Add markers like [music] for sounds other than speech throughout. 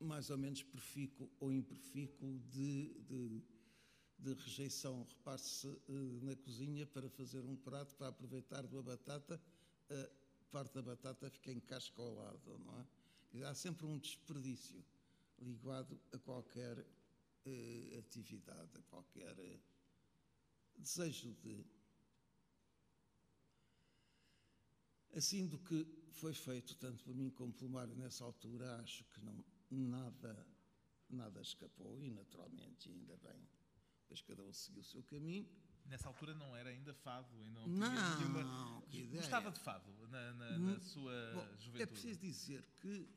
mais ou menos profícuo ou imperfícuo de, de, de rejeição. Repare-se uh, na cozinha para fazer um prato, para aproveitar da batata, uh, parte da batata fica em casca ao lado, não é? Há sempre um desperdício ligado a qualquer uh, atividade, a qualquer desejo de. Assim, do que foi feito, tanto por mim como pelo Mário nessa altura, acho que não, nada, nada escapou e, naturalmente, ainda bem, pois cada um seguiu o seu caminho. Nessa altura não era ainda fado, ainda não, não tinha nenhuma... Gostava de fado na, na, na sua Bom, juventude? É preciso dizer que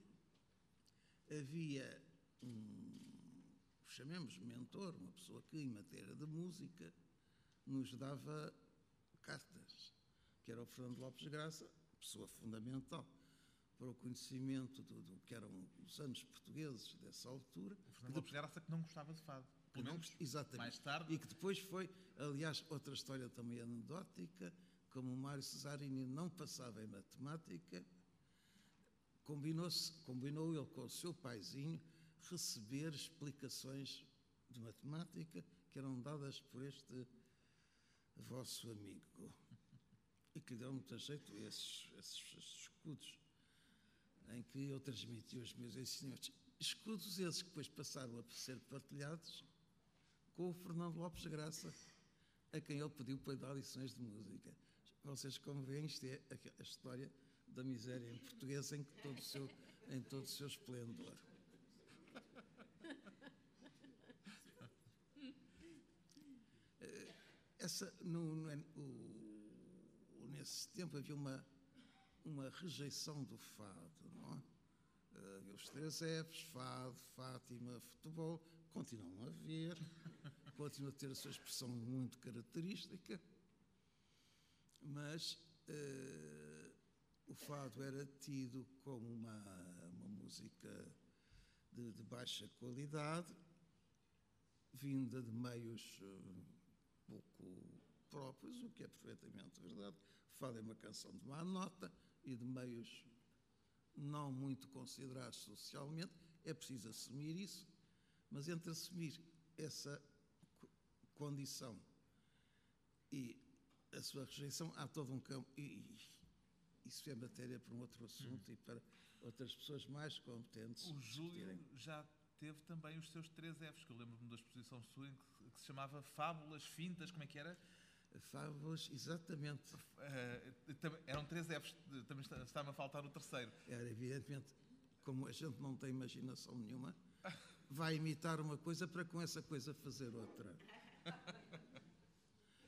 havia um, chamemos mentor, uma pessoa que, em matéria de música, nos dava cartas, que era o Fernando Lopes Graça, pessoa fundamental para o conhecimento do, do que eram os anos portugueses dessa altura. O Fernando Lopes Graça que não gostava de fado. Pelo menos, exatamente. Mais tarde. E que depois foi, aliás, outra história também anedótica, como o Mário Cesarini não passava em matemática, combinou-se, combinou ele com o seu paizinho receber explicações de matemática que eram dadas por este vosso amigo e que deu muito jeito esses, esses, esses escudos em que eu transmiti os meus ensinamentos. Escudos esses que depois passaram a ser partilhados com o Fernando Lopes Graça, a quem ele pediu para dar lições de música. Vocês, como veem, isto é a história da miséria em português em, todo o seu, em todo o seu esplendor. Essa, no, no, o, nesse tempo havia uma, uma rejeição do fado, não é? Uh, os três Fs, fado, Fátima, futebol, continuam a ver, [laughs] continuam a ter a sua expressão muito característica, mas uh, o fado era tido como uma, uma música de, de baixa qualidade, vinda de meios uh, pouco próprios, o que é perfeitamente verdade. Fado é uma canção de má nota e de meios não muito considerados socialmente. É preciso assumir isso, mas entre assumir essa condição e a sua rejeição, há todo um campo. E, isso é matéria para um outro assunto hum. e para outras pessoas mais competentes. O Júlio já teve também os seus três Fs, que eu lembro-me da exposição sua, que, que se chamava Fábulas, Fintas, como é que era? Fábulas, exatamente. Uh, eram três Fs, também está-me a faltar o terceiro. Era, evidentemente, como a gente não tem imaginação nenhuma, vai imitar uma coisa para com essa coisa fazer outra. [laughs]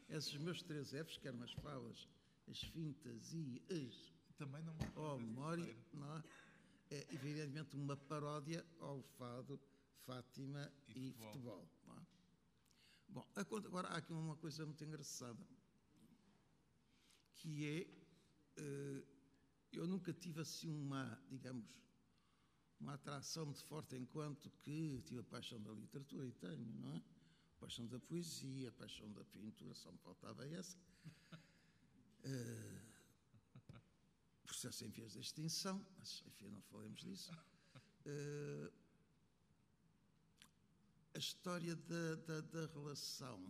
Esses meus três Fs, que eram as fábulas, as fintas e as. Também não. Oh, memória, não é? é evidentemente uma paródia ao fado, Fátima e, e futebol. futebol? Bom, agora há aqui uma coisa muito engraçada, que é, eh, eu nunca tive assim uma, digamos, uma atração muito forte enquanto que tive a paixão da literatura e tenho, não é? A paixão da poesia, a paixão da pintura, só me faltava essa. Uh, processo em vias de extinção, mas enfim, não falemos disso. Uh, a história da, da, da relação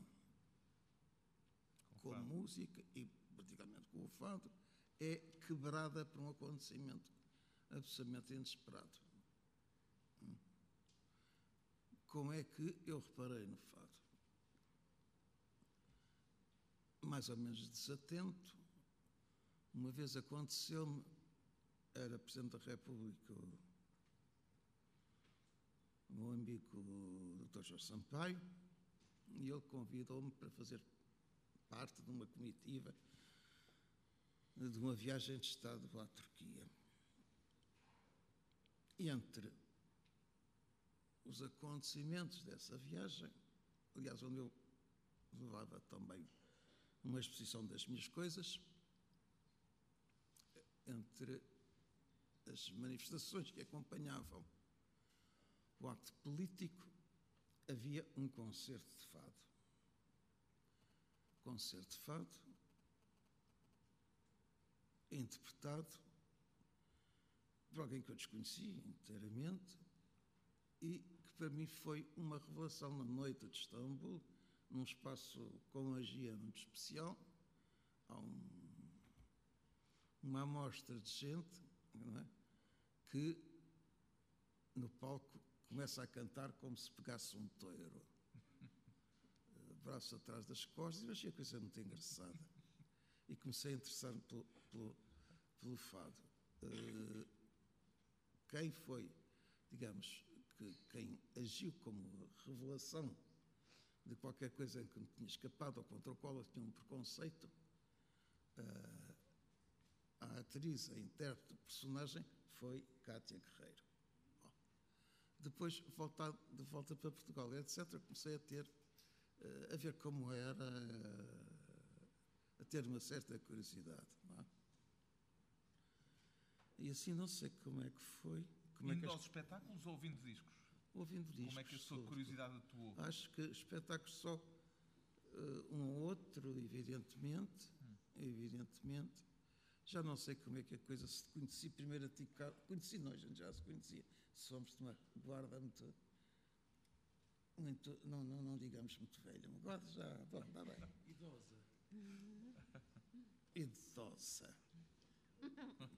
com, com a música e, particularmente, com o fado é quebrada por um acontecimento absolutamente inesperado. Como é que eu reparei no fado? Mais ou menos desatento, uma vez aconteceu-me, era Presidente da República, o meu amigo Dr. Jorge Sampaio, e ele convidou-me para fazer parte de uma comitiva de uma viagem de Estado à Turquia. Entre os acontecimentos dessa viagem, aliás, onde eu levava também uma exposição das minhas coisas, entre as manifestações que acompanhavam o acto político, havia um concerto de fado. Concerto de fado interpretado por alguém que eu desconhecia inteiramente e que para mim foi uma revelação na noite de Istambul, num espaço com magia muito especial. Há um, uma amostra de gente é? que no palco começa a cantar como se pegasse um toiro. Braço atrás das costas, e achei a coisa muito engraçada. E comecei a interessar-me pelo, pelo, pelo fado. Uh, quem foi, digamos, que, quem agiu como revelação de qualquer coisa em que me tinha escapado ou contra o qual eu tinha um preconceito, uh, a atriz, a intérprete, o personagem foi Cátia Guerreiro. Depois, voltar, de volta para Portugal, etc., comecei a ter, uh, a ver como era, uh, a ter uma certa curiosidade. É? E assim não sei como é que foi. Como Indo é que aos espetáculos ou ouvindo discos? Ouvindo discos. Como é que a sua curiosidade atuou? Acho que espetáculos só uh, um ou outro, evidentemente, hum. evidentemente. Já não sei como é que a coisa se conheci primeiro a ti, conheci nós, a gente já se conhecia. Somos de uma guarda muito, muito não, não, não digamos muito velha, uma guarda já, bom, está bem. Idosa. Idosa.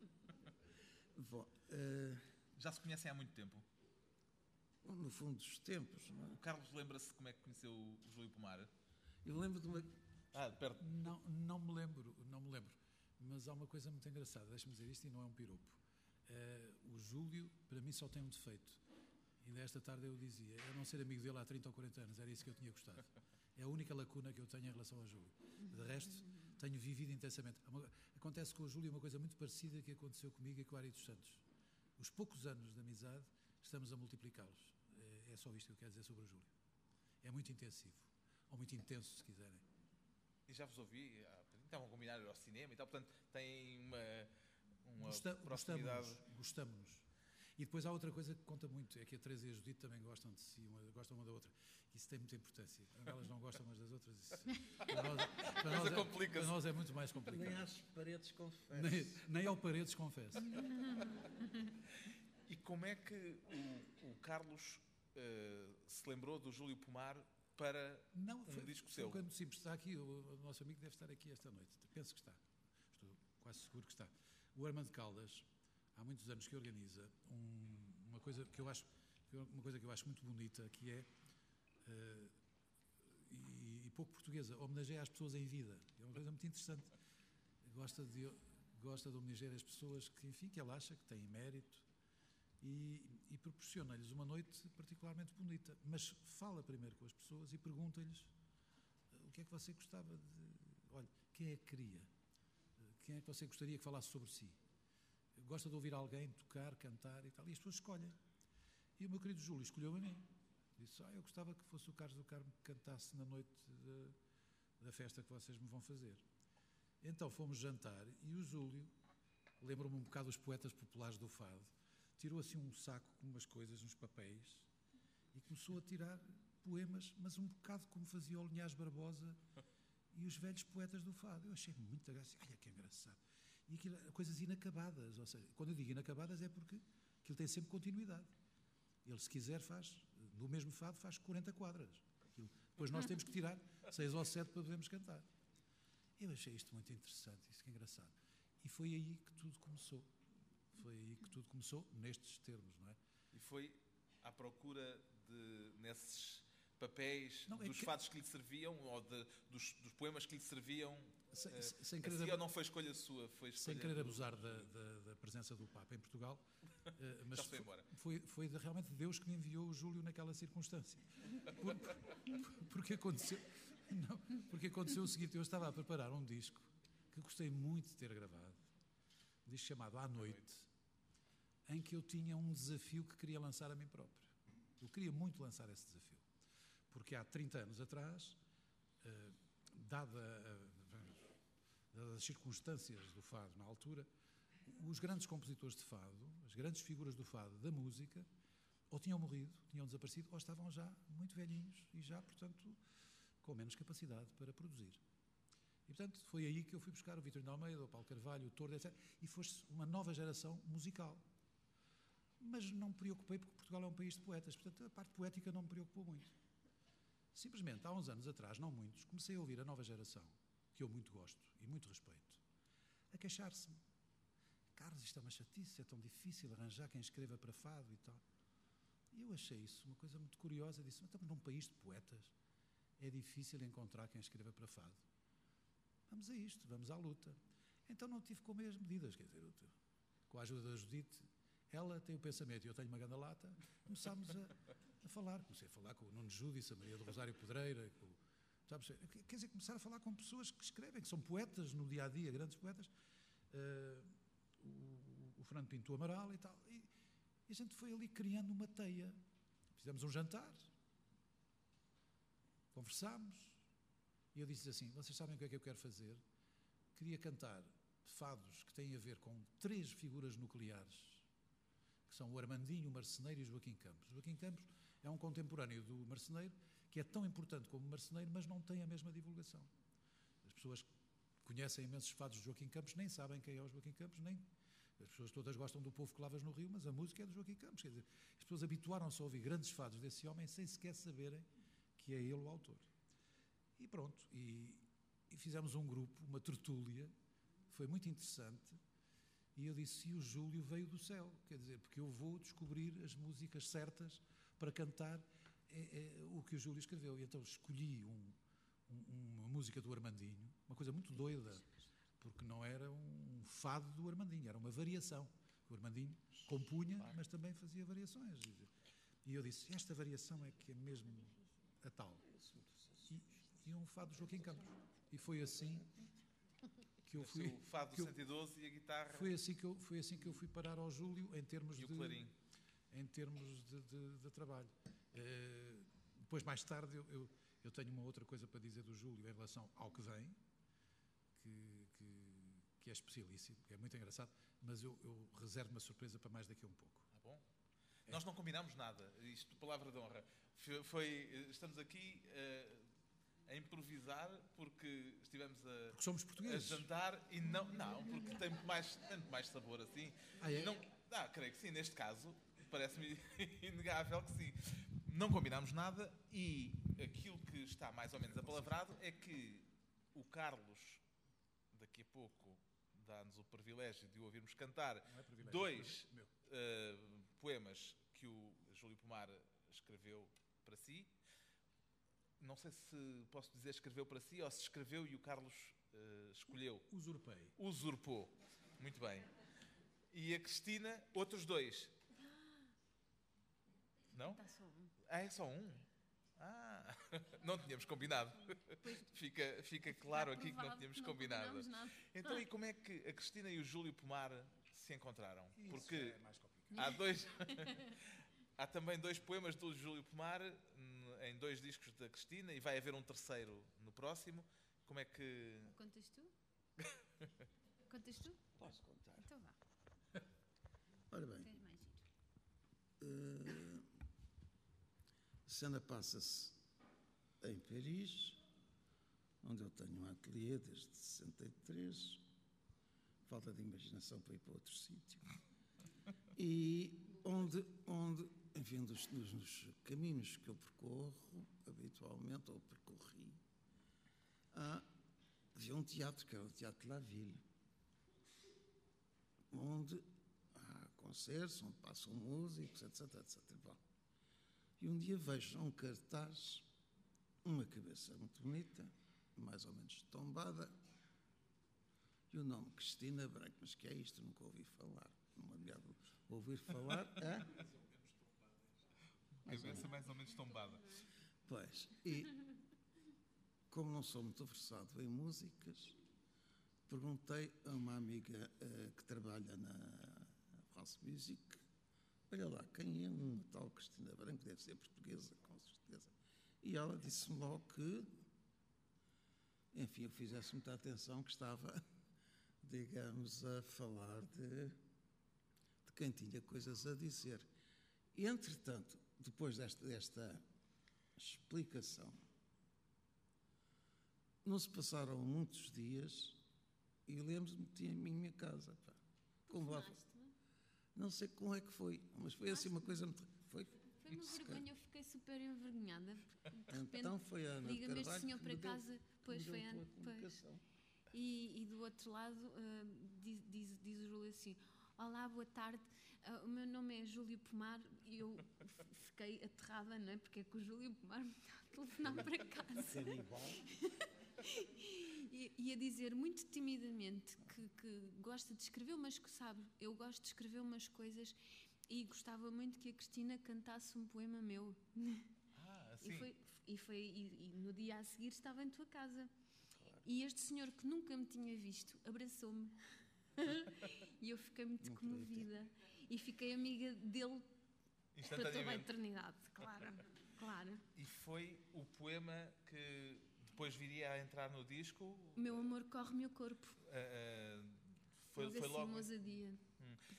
Bom, uh, Já se conhecem há muito tempo? No fundo dos tempos, não é? O Carlos lembra-se como é que conheceu o Júlio Pomar? Eu lembro de uma. Ah, perto. Não, não me lembro, não me lembro. Mas há uma coisa muito engraçada, deixa-me dizer isto e não é um piropo. Uh, o Júlio, para mim, só tem um defeito. Ainda esta tarde eu dizia, eu não ser amigo dele há 30 ou 40 anos, era isso que eu tinha gostado. É a única lacuna que eu tenho em relação ao Júlio. De resto, tenho vivido intensamente. Acontece com o Júlio uma coisa muito parecida que aconteceu comigo e com o Ari dos Santos. Os poucos anos de amizade, estamos a multiplicá-los. É, é só isto que eu quero dizer sobre o Júlio. É muito intensivo. Ou muito intenso, se quiserem. E já vos ouvi, estavam a combinar ao cinema e tal, portanto, têm uma, uma Gosta, proximidade. Gostamos-nos. Gostamos e depois há outra coisa que conta muito, é que a Teresa e a Judite também gostam de si, uma, gostam uma da outra. Isso tem muita importância. Elas não gostam umas das outras. Isso, para, nós, para, nós é, para nós é muito mais complicado. Nem às paredes confesso. Nem, nem ao paredes confesso. [laughs] E como é que o, o Carlos uh, se lembrou do Júlio Pomar para não, foi, um disco seu? Não, simples. Está aqui, o, o, nosso amigo deve estar aqui esta noite. Penso que está. Estou quase seguro que está. O Armando Caldas, há muitos anos que organiza um, uma coisa que eu acho uma coisa que eu acho muito bonita que é uh, e, e, pouco portuguesa homenageia as pessoas em vida é uma coisa muito interessante gosta de gosta de homenagear as pessoas que enfim que ela acha que têm mérito e, e proporciona-lhes uma noite particularmente bonita mas fala primeiro com as pessoas e pergunta-lhes o que é que você gostava de olha quem é que queria quem é que você gostaria que falasse sobre si gosta de ouvir alguém tocar, cantar e tal, e as pessoas escolhem. E o meu querido Júlio escolheu a mim. Disse: Ah, eu gostava que fosse o Carlos do Carmo que cantasse na noite de, da festa que vocês me vão fazer. Então fomos jantar e o Júlio, lembro-me um bocado dos poetas populares do Fado, tirou assim um saco com umas coisas, uns papéis, e começou a tirar poemas, mas um bocado como fazia o Linhas Barbosa e os velhos poetas do Fado. Eu achei muito graça. Olha que engraçado e aquilo, coisas inacabadas. Ou seja, quando eu digo inacabadas é porque aquilo tem sempre continuidade. Ele, se quiser, faz, no mesmo fado, faz 40 quadras. Aquilo. Depois nós temos que tirar 6 ou 7 para podermos cantar. Eu achei isto muito interessante, isso que é engraçado. E foi aí que tudo começou. Foi aí que tudo começou, nestes termos, não é? E foi à procura de, nesses papéis, não, é dos que... fados que lhe serviam, ou de, dos, dos poemas que lhe serviam, sem, uh, sem querer assim, ab... não foi escolha sua, foi escolha sem querer abusar da, da, da, presença do Papa em Portugal, uh, [laughs] mas foi, foi, foi realmente Deus que me enviou o Júlio naquela circunstância, por, por, porque aconteceu, não, porque aconteceu o seguinte: eu estava a preparar um disco que gostei muito de ter gravado, um disco chamado À Noite, em que eu tinha um desafio que queria lançar a mim próprio. Eu queria muito lançar esse desafio, porque há 30 anos atrás, uh, dada a das circunstâncias do fado na altura, os grandes compositores de fado, as grandes figuras do fado, da música, ou tinham morrido, tinham desaparecido, ou estavam já muito velhinhos e já, portanto, com menos capacidade para produzir. E, portanto, foi aí que eu fui buscar o Vitorino Almeida, o Paulo Carvalho, o Tordo, etc. E fosse uma nova geração musical. Mas não me preocupei porque Portugal é um país de poetas, portanto a parte poética não me preocupou muito. Simplesmente, há uns anos atrás, não muitos, comecei a ouvir a nova geração, que eu muito gosto e muito respeito, a queixar-se-me. Carlos, isto é uma chatice, é tão difícil arranjar quem escreva para fado e tal. E eu achei isso uma coisa muito curiosa. Disse, mas estamos num país de poetas, é difícil encontrar quem escreva para fado. Vamos a isto, vamos à luta. Então não tive como as medidas, quer dizer, com a ajuda da Judite, ela tem o pensamento e eu tenho uma grande lata, começámos a, a, falar. Comecei a falar com o Nuno Júdice, a Maria do Rosário Pedreira, com, sabes, quer dizer, começar a falar com pessoas que escrevem, que são poetas no dia a dia, grandes poetas. Uh, o, o, Fernando Pinto Amaral e tal. E, e a gente foi ali criando uma teia. Fizemos um jantar, conversámos, e eu disse assim: Vocês sabem o que é que eu quero fazer? Queria cantar fados que têm a ver com três figuras nucleares, são o Armandinho, o Marceneiro e o Joaquim Campos. O Joaquim Campos é um contemporâneo do Marceneiro, que é tão importante como o Marceneiro, mas não tem a mesma divulgação. As pessoas conhecem imensos fados de Joaquim Campos, nem sabem quem é o Joaquim Campos, nem as pessoas todas gostam do povo que lavas no rio, mas a música é do Joaquim Campos. Quer dizer, as pessoas habituaram-se a ouvir grandes fados desse homem sem sequer saberem que é ele o autor. E pronto, e, e fizemos um grupo, uma tertúlia, foi muito interessante. E eu disse: e o Júlio veio do céu, quer dizer, porque eu vou descobrir as músicas certas para cantar é, é, o que o Júlio escreveu. E então escolhi um, um, uma música do Armandinho, uma coisa muito doida, porque não era um fado do Armandinho, era uma variação. O Armandinho compunha, mas também fazia variações. E eu disse: esta variação é que é mesmo a tal. E, e um fado de Joaquim Campos. E foi assim que eu fui. O fado do 112 e a guitarra. Foi assim, que eu, foi assim que eu fui parar ao Júlio em termos e de. Clarim. Em termos de, de, de trabalho. Uh, depois, mais tarde, eu, eu, eu, tenho uma outra coisa para dizer do Júlio em relação ao que vem, que, que, que é especialíssimo, que é muito engraçado, mas eu, eu reservo uma surpresa para mais daqui a um pouco. Ah, bom. É. Nós não combinámos nada, isto, palavra de honra. Foi, estamos aqui. Uh, a improvisar porque estivemos a, porque somos portugueses. a jantar e não, não porque tem muito mais, tem mais sabor assim. Ah, é? Não, ah, creio que sim, neste caso parece-me [laughs] inegável que sim. Não combinámos nada e aquilo que está mais ou menos apalavrado é que o Carlos, daqui a pouco, dá-nos o privilégio de o ouvirmos cantar é dois uh, poemas que o Júlio Pomar escreveu para si não sei se posso dizer escreveu para si ou se escreveu e o Carlos uh, escolheu. Usurpei. Usurpou. Muito bem. E a Cristina, outros dois. Não? Está só um. Ah, é só um? Ah, [laughs] não tínhamos combinado. [laughs] Fica, fica claro aqui que não tínhamos não combinado. Então, e como é que a Cristina e o Júlio Pomar se encontraram? Isso Porque é mais complicado. há dois. [laughs] há também dois poemas do Júlio Pomar em dois discos da Cristina e vai haver um terceiro no próximo. Como é que. Contas tu? [laughs] Contas tu? Posso contar. Então vá. Ora bem, Tens mais giro. uh, a cena passa-se em Paris, onde eu tenho um ateliê desde 63. Falta de imaginação para ir para outro sítio. E onde, onde dos, dos, caminhos que eu percorro habitualmente, ou percorri, há, havia um teatro, que era o Teatro La Ville, onde há concertos, onde passam músicos, etc, etc. Bom, e um dia vejo um cartaz, uma cabeça muito bonita, mais ou menos tombada, e o nome Cristina Branco, mas que é isto? Nunca ouvi falar. Não me ouvir falar. É? Cabeça mais ou menos tombada. Pois, e como não sou muito versado em músicas, perguntei a uma amiga uh, que trabalha na France Music, olha lá, quem é uma tal Cristina Branco? Deve ser portuguesa, com certeza. E ela disse-me logo que, enfim, eu fizesse muita atenção que estava, [laughs] digamos, a falar de, de quem tinha coisas a dizer. E, entretanto, depois desta, desta explicação, não se passaram muitos dias e lembro-me de em minha casa. Pá. Como lá, Não sei como é que foi, mas foi assim uma coisa muito. Foi, Foi uma vergonha, eu fiquei super envergonhada. De repente então foi a Ana de liga-me este senhor que para deu- casa, que pois foi deu a Ana. E, e do outro lado ah, diz, diz, diz o Júlio assim: Olá, boa tarde, ah, o meu nome é Júlio Pomar e eu fiquei aterrada, não é? Porque é que o Júlio Pomar me está a telefonar para casa. E, e a dizer muito timidamente que, que gosta de escrever umas que sabe, eu gosto de escrever umas coisas e gostava muito que a Cristina cantasse um poema meu. Ah, E, assim. foi, e, foi, e, e no dia a seguir estava em tua casa. E este senhor que nunca me tinha visto abraçou-me. [laughs] e eu fiquei muito Não acredito. comovida. E fiquei amiga dele para toda a eternidade, claro. Claro. E foi o poema que depois viria a entrar no disco. Meu amor corre-me o corpo. ah, ah, foi, Logo foi assim, logo. uma ousadia.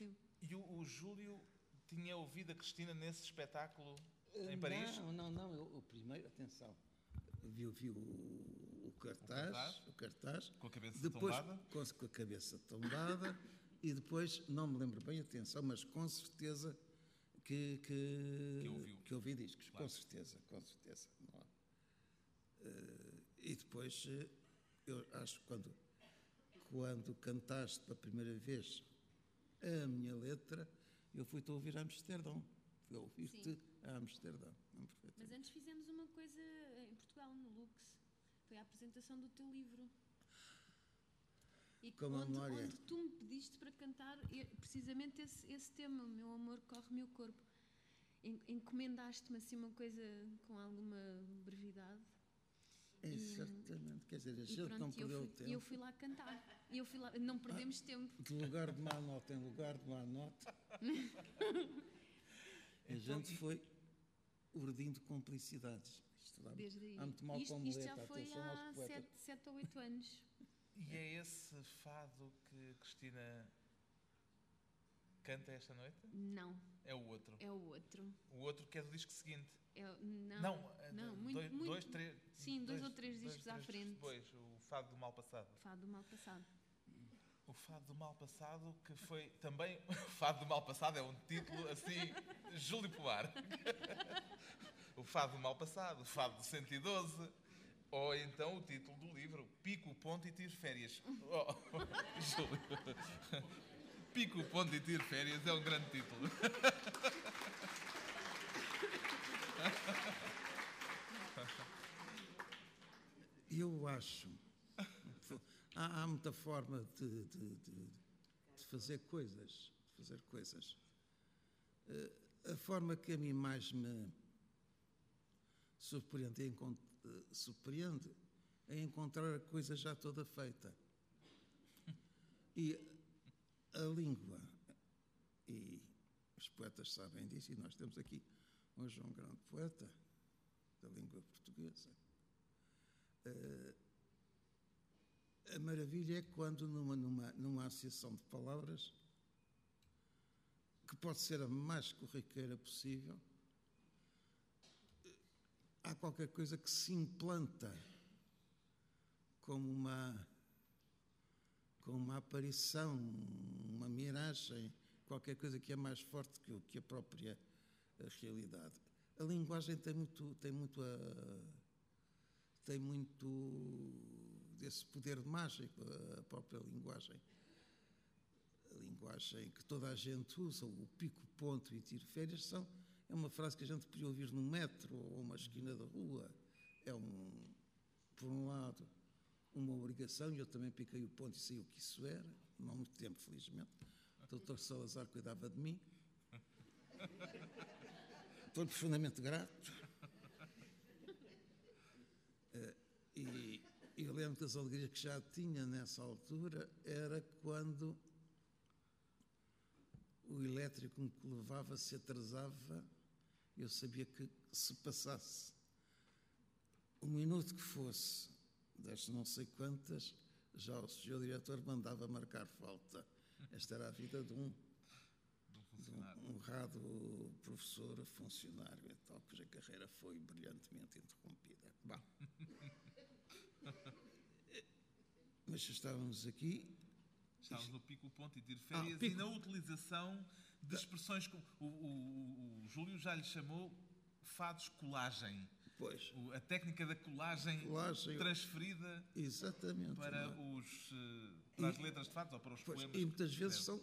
Hum. E o, o Júlio tinha ouvido a Cristina nesse espetáculo em Paris? Não, não, não. eu- o primeiro, atenção, viu, viu o, o cartaz, cartaz. o cartaz, Com a cabeça depois tombada? com, com a cabeça tombada [laughs] e depois, não me lembro bem, atenção, mas com certeza que, que, Que ouviu. que ouvi discos, Claro. com certeza, com certeza. não há. Eh, e depois, eh, eu acho que quando, quando cantaste pela primeira vez a minha letra, eu fui-te a ouvir a Amsterdão. Fui a ouvir-te Sim. a Amsterdão. Mas antes fizemos uma coisa em Portugal, no. Foi a apresentação do teu livro. E Com a onde, onde tu me pediste para cantar e- precisamente esse, esse tema, o meu amor corre-me o corpo. En- Encomendaste-me assim uma coisa com alguma brevidade. Exatamente. Quer dizer, a E gente não pronto, eu perdeu fui, tempo. eu fui lá cantar. E eu fui lá, não perdemos tempo. De lugar de má nota em lugar de má nota. [laughs] a Então, gente e- foi urdindo complicidades. Isto dá Desde aí. há muito mal isto, isto já foi há aos poetas. 7 ou 8 anos. E é esse fado que Cristina canta esta noite? Não, É o outro. é o outro. O outro que é do disco seguinte. É, não, Não, é não, de- muito, dois, muito, dois, três, sim, dois ou três discos à três frente. Depois, o Fado do Mal Passado. Fado do mal passado. O Fado do Mal Passado, que foi também. [laughs] O Fado do Mal Passado é um título assim. Júlio Polar. [laughs] Fado do Mal Passado, o Fado do 112. Ou então o título do livro, Pico, Ponto e Tiro Férias. Oh, [laughs] Júlio. Pico, Ponto e Tiro Férias é um grande título. Eu acho. Há, há muita forma de, de- de- de fazer coisas. De fazer coisas. Eh, A forma que a mim mais me surpreende encont- eh, surpreende é encontrar a coisa já toda feita. E a língua, e os poetas sabem disso, e nós temos aqui hoje um grande poeta da língua portuguesa. Eh, a maravilha é quando numa, numa, numa associação de palavras que pode ser a mais corriqueira possível, há qualquer coisa que se implanta como uma com uma aparição, uma miragem, qualquer coisa que é mais forte que, que a própria eh, realidade. A linguagem tem muito, tem muito a, tem muito desse poder mágico, a própria linguagem. A linguagem que toda a gente usa, o pico, ponto e tiro férias, são, é uma frase que a gente podia ouvir no metro ou uma esquina da rua. É um, por um lado, uma obrigação, e eu também piquei o ponto e sei o que isso era, não há muito tempo, felizmente. O doutor Salazar cuidava de mim. Estou profundamente grato. Eh, E e eu lembro das alegrias que já tinha nessa altura era quando o elétrico me levava se atrasava, eu sabia que se passasse um minuto que fosse, das não sei quantas, já o senhor diretor mandava marcar falta. Esta era a vida de um, De um honrado professor, funcionário e tal, cuja carreira foi brilhantemente interrompida. Bom. [laughs] Mas estávamos aqui Estávamos no pico, ponto e tiro férias Ah, e na utilização de expressões como o, o- o- Júlio já lhe chamou fados colagem. Pois, O- a técnica da colagem, Colagem. transferida exatamente. para, não é? os, eh, para as letras de fados ou para os Pois, poemas. e muitas vezes são,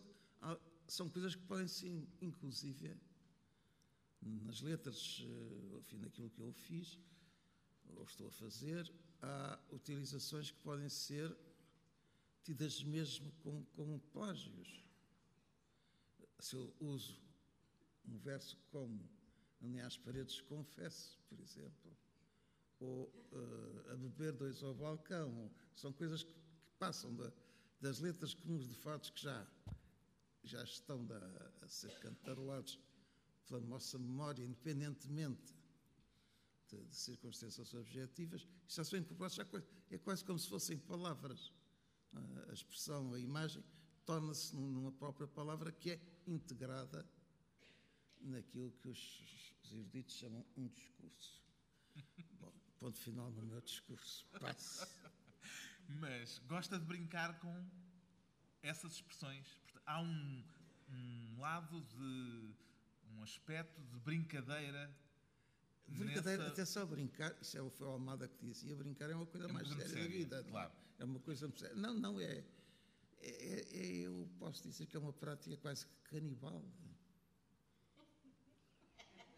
são coisas que podem ser, inclusive, nas letras, eh, enfim, naquilo que eu fiz, ou estou a fazer, há utilizações que podem ser tidas mesmo como, como plágios. Se eu uso um verso como nem às paredes confesso, por exemplo, ou eh, a beber dois ao balcão, são coisas que, que passam da- das letras comuns de fatos que já, já estão da- a ser cantarolados pela nossa memória, independentemente de, de circunstâncias objetivas, já são incorporados, é quase como se fossem palavras. A expressão, a imagem, torna-se num- numa própria palavra que é integrada naquilo que os, os eruditos chamam um discurso. Bom, ponto final no meu discurso. Mas gosta de brincar com essas expressões. Há um, um lado de. um aspecto de brincadeira. Brincadeira, nessa- até só brincar, isso é foi o Almada que dizia, brincar é uma coisa É uma mais séria da vida. não é? claro. É uma coisa muito séria. Não, não, é, é, é- Eu posso dizer que é uma prática quase canibal.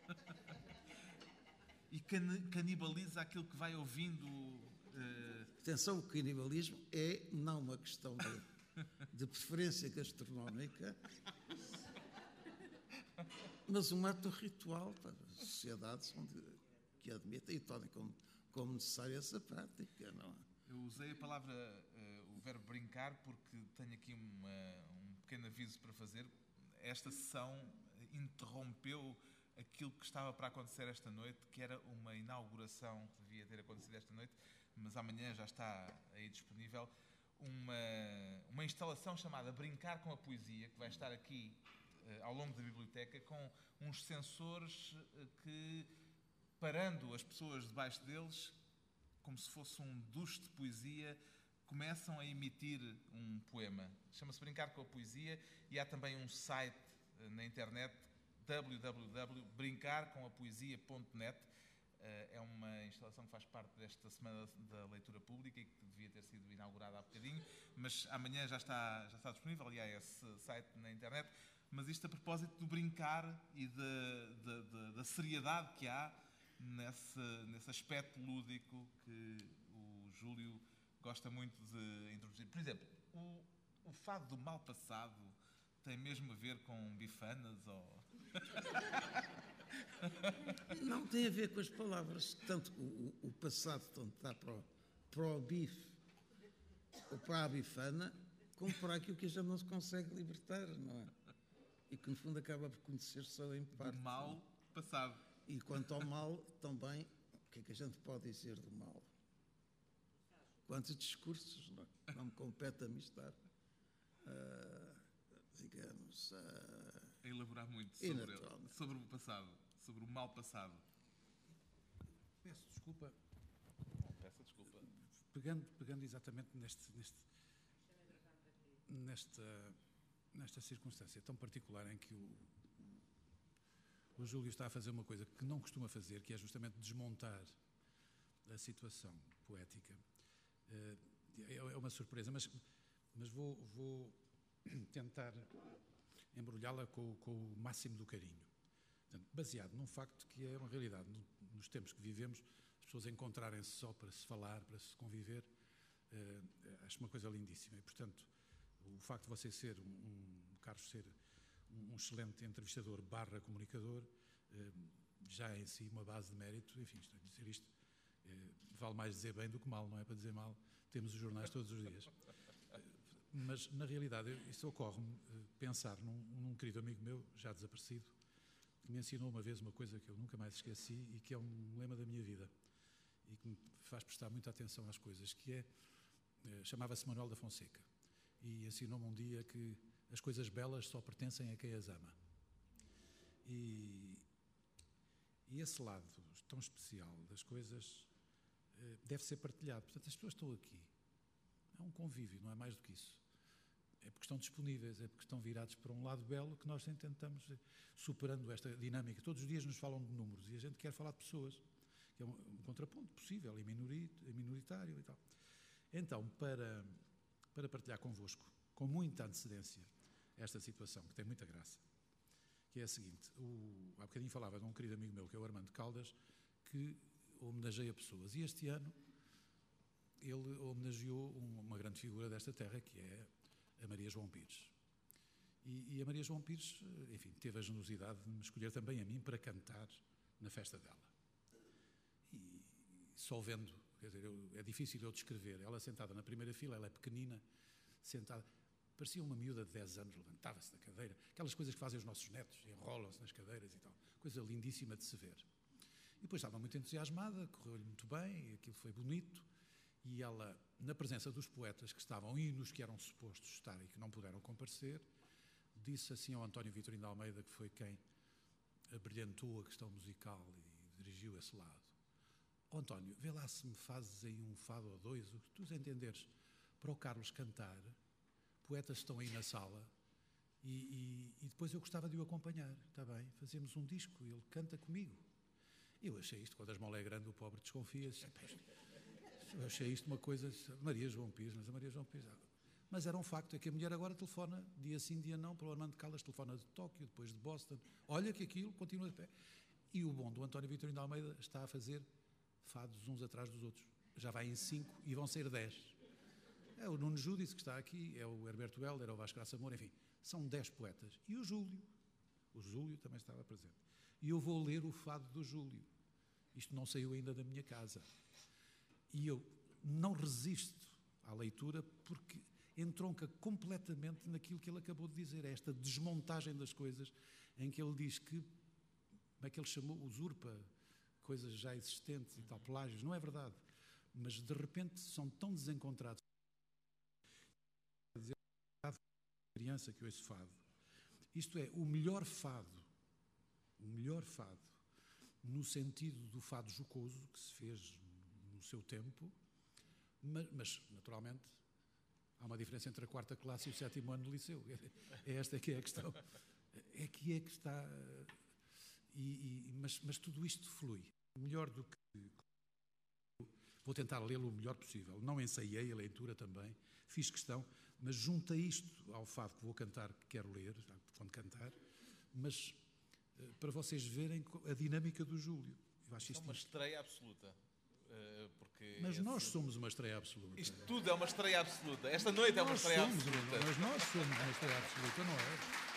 [laughs] E cani- canibaliza aquilo que vai ouvindo. eh, Atenção, o canibalismo é não uma questão de, de preferência gastronómica, mas um ato ritual para as sociedades onde, que admitem e tornem como, como necessária essa prática. Não é? Eu usei a palavra, eh, o verbo brincar, porque tenho aqui uma- um pequeno aviso para fazer. Esta sessão interrompeu aquilo que estava para acontecer esta noite, que era uma inauguração que devia ter acontecido esta noite, mas amanhã já está aí disponível. Uma, uma instalação chamada Brincar com a Poesia, que vai estar aqui ao longo da biblioteca, com uns sensores eh, que, parando as pessoas debaixo deles, como se fosse um duche de poesia, começam a emitir um poema. Chama-se Brincar com a Poesia e há também um site eh, na internet www.brincarcomapoesia.net. Eh, É uma instalação que faz parte desta Semana da Leitura Pública e que devia ter sido inaugurada há bocadinho, mas amanhã já está, já está disponível há esse site na internet. Mas isto a propósito do brincar e da, da- da- da seriedade que há nesse, nesse aspecto lúdico que o Júlio gosta muito de introduzir. Por exemplo, o, o fado do mal passado tem mesmo a ver com bifanas ou... [laughs] Não tem a ver com as palavras, tanto o, o- passado tanto está para o, para o bife ou para a bifana, como para aquilo que a gente não se consegue libertar, não é? E que no fundo acaba por conhecer só em parte. do mal passado. E quanto ao mal, também, o que é que a gente pode dizer do mal? Quantos discursos, não, não me compete a mim estar, ah, digamos, ah, A elaborar muito sobre, ele, sobre o passado, sobre o mal passado. Peço desculpa, Peço desculpa. pegando, pegando exatamente neste, neste, nesta, nesta circunstância tão particular em que o, o Júlio está a fazer uma coisa que não costuma fazer, que é justamente desmontar a situação poética. Eh, É é uma surpresa, mas, mas vou, vou [clears throat] tentar embrulhá-la com, com o máximo do carinho. Portanto, baseado num facto que é uma realidade. No- Nos tempos que vivemos, as pessoas encontrarem-se só para se falar, para se conviver, eh, acho uma coisa lindíssima. E, portanto, o facto de você ser, um, um Carlos ser um, excelente entrevistador barra comunicador, eh, já é em si uma base de mérito. Enfim, estou a dizer isto, eh, vale mais dizer bem do que mal, não é para dizer mal. Temos os jornais todos os dias. Eh, Mas, na realidade, isso ocorre-me pensar num, num querido amigo meu, já desaparecido, que me ensinou uma vez uma coisa que eu nunca mais esqueci e que é um lema da minha vida e que me faz prestar muita atenção às coisas, que é, chamava-se Manuel da Fonseca e ensinou-me um dia que as coisas belas só pertencem a quem as ama. E, e esse lado tão especial das coisas eh, deve ser partilhado. Portanto, as pessoas estão aqui. É um convívio, não é mais do que isso. é porque estão disponíveis, é porque estão virados para um lado belo que nós tentamos, eh, superando esta dinâmica. Todos os dias nos falam de números e a gente quer falar de pessoas, que é um, um contraponto possível e minoritário e tal. Então, para, para partilhar convosco, com muita antecedência, esta situação, que tem muita graça, que é a seguinte: o, há bocadinho falava de um querido amigo meu, que é o Armando Caldas, que homenageia pessoas. E este ano ele homenageou uma grande figura desta terra, que é a Maria João Pires. E, e, a Maria João Pires, enfim, teve a generosidade de me escolher também a mim para cantar na festa dela. E só vendo, quer dizer, eu, é difícil eu descrever, ela sentada na primeira fila, ela é pequenina, sentada, parecia uma miúda de 10 anos, levantava-se da cadeira, aquelas coisas que fazem os nossos netos, enrolam-se nas cadeiras e tal, coisa lindíssima de se ver. E depois estava muito entusiasmada, correu-lhe muito bem, aquilo foi bonito, e ela, na presença dos poetas que estavam e nos que eram supostos estar e que não puderam comparecer, disse assim ao António Vitorino de Almeida, que foi quem abrilhantou a questão musical e dirigiu esse lado. Oh, António, vê lá se me fazes aí um fado ou dois, o que tu entenderes, para o Carlos cantar. Poetas estão aí na sala e, e, e depois eu gostava de o acompanhar, está bem? Fazemos um disco e ele canta comigo. Eu achei isto, quando a esmola é grande, o pobre desconfia. Eu achei isto uma coisa. Maria João Pires, mas a Maria João Pires. Mas era um facto, é que a mulher agora telefona, dia sim, dia não, para o Armando Caldas, telefona de Tóquio, depois de Boston. Olha que aquilo continua de pé. E o bom do António Vitorino de Almeida está a fazer fados uns atrás dos outros. Já vai em cinco e vão ser dez. É o Nuno Júdice que está aqui, é o Herberto Helder, é o Vasco Graça Moura, enfim, são dez poetas. E o Júlio, o Júlio também estava presente. E eu vou ler o fado do Júlio. Isto não saiu ainda da minha casa. E eu não resisto à leitura porque entronca completamente naquilo que ele acabou de dizer, é esta desmontagem das coisas, em que ele diz que, como é que ele chamou, usurpa coisas já existentes e tal, plágios, não é verdade, mas de repente são tão desencontrados. Criança que ouço fado, isto é, o melhor fado, o melhor fado, no sentido do fado jocoso que se fez no seu tempo, mas, mas, naturalmente, há uma diferença entre a quarta classe e o sétimo ano do liceu. É, é esta que é a questão. É que é que está. E, e, mas, mas tudo isto flui. Melhor do que. Vou tentar lê-lo o melhor possível. Não ensaiei a leitura também, fiz questão, mas junta isto ao fado que vou cantar, que quero ler, quando cantar, mas eh, para vocês verem a dinâmica do Júlio. Eu acho isto é uma estreia absoluta. Eh, porque mas esse... nós somos uma estreia absoluta. Isto tudo é uma estreia absoluta. Esta noite nós é uma estreia somos, absoluta. Mas nós somos uma estreia absoluta, não é?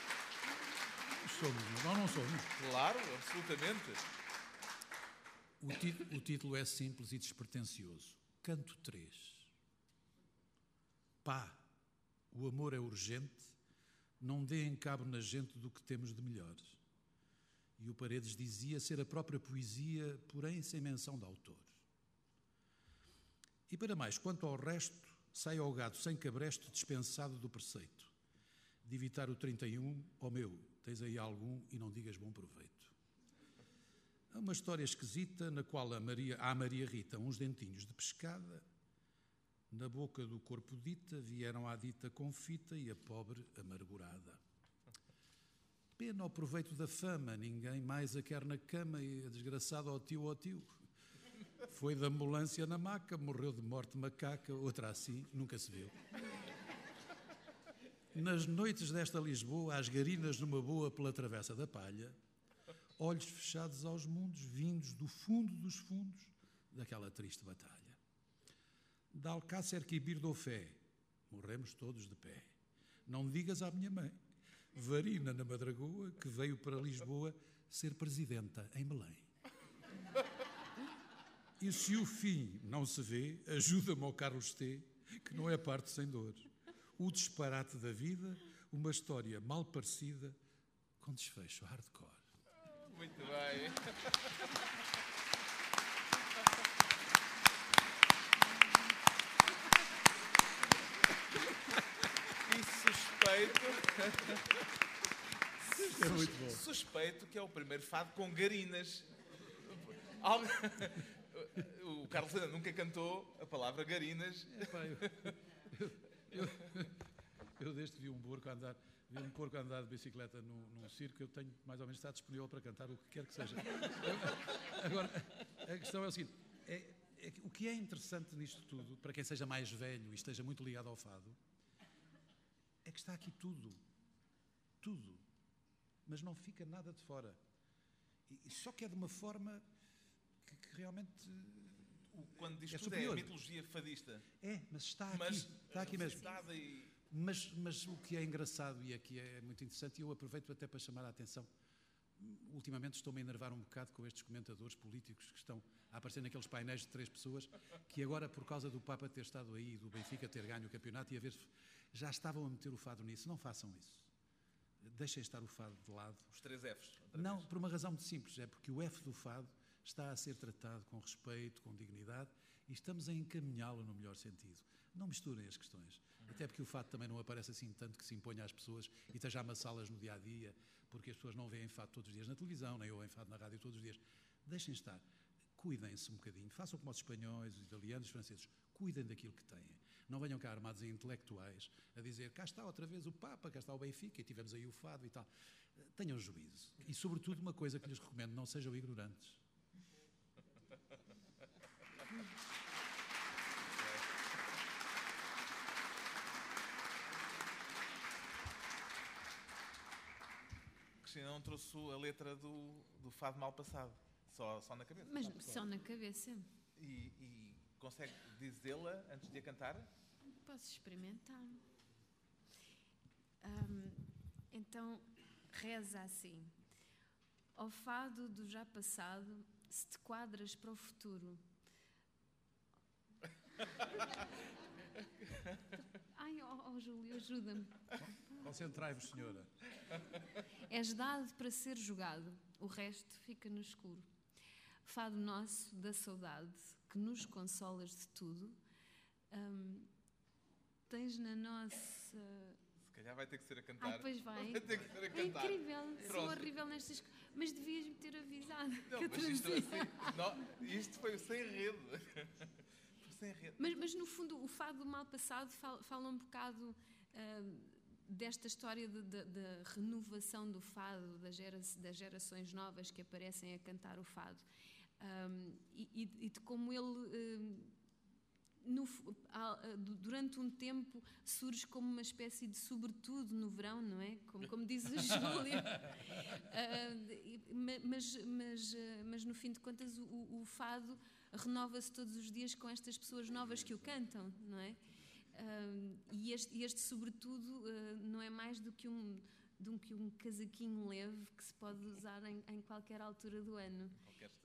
Somos, nós não somos. Claro, absolutamente. O, ti o título é simples e despretensioso. Canto 3. Pá, o amor é urgente, não em cabo na gente do que temos de melhores. E o Paredes dizia ser a própria poesia, porém sem menção de autor. E para mais, quanto ao resto, sai ao gado sem cabresto dispensado do preceito. De evitar o 31, ó oh meu, tens aí algum e não digas bom proveito. Uma história esquisita na qual a Maria, a Maria Rita uns dentinhos de pescada, na boca do corpo dita vieram à dita confita e a pobre amargurada. Pena ao proveito da fama, ninguém mais a quer na cama e a desgraçada ao tio ao tio. Foi de ambulância na maca, morreu de morte macaca, outra assim, nunca se viu. Nas noites desta Lisboa, às garinas numa boa pela travessa da palha, olhos fechados aos mundos, vindos do fundo dos fundos daquela triste batalha. De Alcácer Quibir Fé, morremos todos de pé. Não digas à minha mãe, Varina na Madragoa, que veio para Lisboa ser presidenta em Belém. E se o fim não se vê, ajuda-me ao Carlos T, que não é parte sem dor. O disparate da vida, uma história mal parecida, com desfecho hardcore. Muito bem. E suspeito. É muito bom. Suspeito que é o primeiro fado com garinas. O Carlos nunca cantou a palavra garinas. Epá, eu, eu, eu, eu desde que vi um porco andar, vi um porco andar de bicicleta num, num circo, eu tenho mais ou menos estado disponível para cantar o que quer que seja. [laughs] Agora, a questão é o seguinte: é, é o que é interessante nisto tudo, para quem seja mais velho e esteja muito ligado ao fado, é que está aqui tudo. Tudo. Mas não fica nada de fora. E, e só que é de uma forma que, que realmente. Quando diz É tudo é superior. mitologia fadista. É, mas está aqui. Mas está aqui mesmo. e Mas, mas o que é engraçado e aqui é muito interessante, e eu aproveito até para chamar a atenção, ultimamente estou-me a enervar um bocado com estes comentadores políticos que estão a aparecer naqueles painéis de três pessoas, que agora, por causa do Papa ter estado aí, do Benfica ter ganho o campeonato e a ver, já estavam a meter o fado nisso. Não façam isso. Deixem estar o fado de lado. os três Fs. Não, vez. por uma razão muito simples, é porque o F do fado está a ser tratado com respeito, com dignidade e estamos a encaminhá-lo no melhor sentido. Não misturem as questões. Até porque o fado também não aparece assim tanto que se imponha às pessoas e esteja a amassá-las no dia a dia, porque as pessoas não veem fado todos os dias na televisão, nem ouvem fado na rádio todos os dias. Deixem estar. Cuidem-se um bocadinho. Façam como os espanhóis, os italianos, os franceses. Cuidem daquilo que têm. Não venham cá armados em intelectuais a dizer cá está outra vez o Papa, cá está o Benfica e tivemos aí o fado e tal. Tenham juízo. E, sobretudo, uma coisa que lhes recomendo: não sejam ignorantes. Cristina não trouxe a letra do, do fado mal passado. Só, só na cabeça. Mas só na cabeça. E, e consegue dizê-la antes de a cantar? Posso experimentar. Então, reza assim. Ao fado do já passado, se te quadras para o futuro. [laughs] Ai, ó oh, Júlio, ajuda-me. Concentrai-vos, senhora. És dado para ser jogado, o resto fica no escuro. Fado nosso da saudade, que nos consolas de tudo, hum, tens na nossa. Se calhar vai ter que ser a cantar. Ai, pois vai. Vai ter que ser a É cantar. incrível, sou Pronto. horrível nestas coisas. Mas devias-me ter avisado. Não, que mas isto, trazia. assim, não, isto foi sem rede. Foi sem rede. Mas, mas, no fundo, o fado do mal passado fala, fala um bocado ah, desta história de- de- da renovação do fado, das, gera- das gerações novas que aparecem a cantar o fado. Ahm, e, e- de como ele, ahm, no durante um tempo, surge como uma espécie de sobretudo no verão, não é? Como, como diz. [laughs] Ah, e- ma- mas, mas, ah, mas, no fim de contas, o- o fado renova-se todos os dias com estas pessoas novas que o cantam, não é? E este, este, sobretudo, ah, não é mais do que um, do que um casaquinho leve que se pode usar em, em qualquer altura do ano.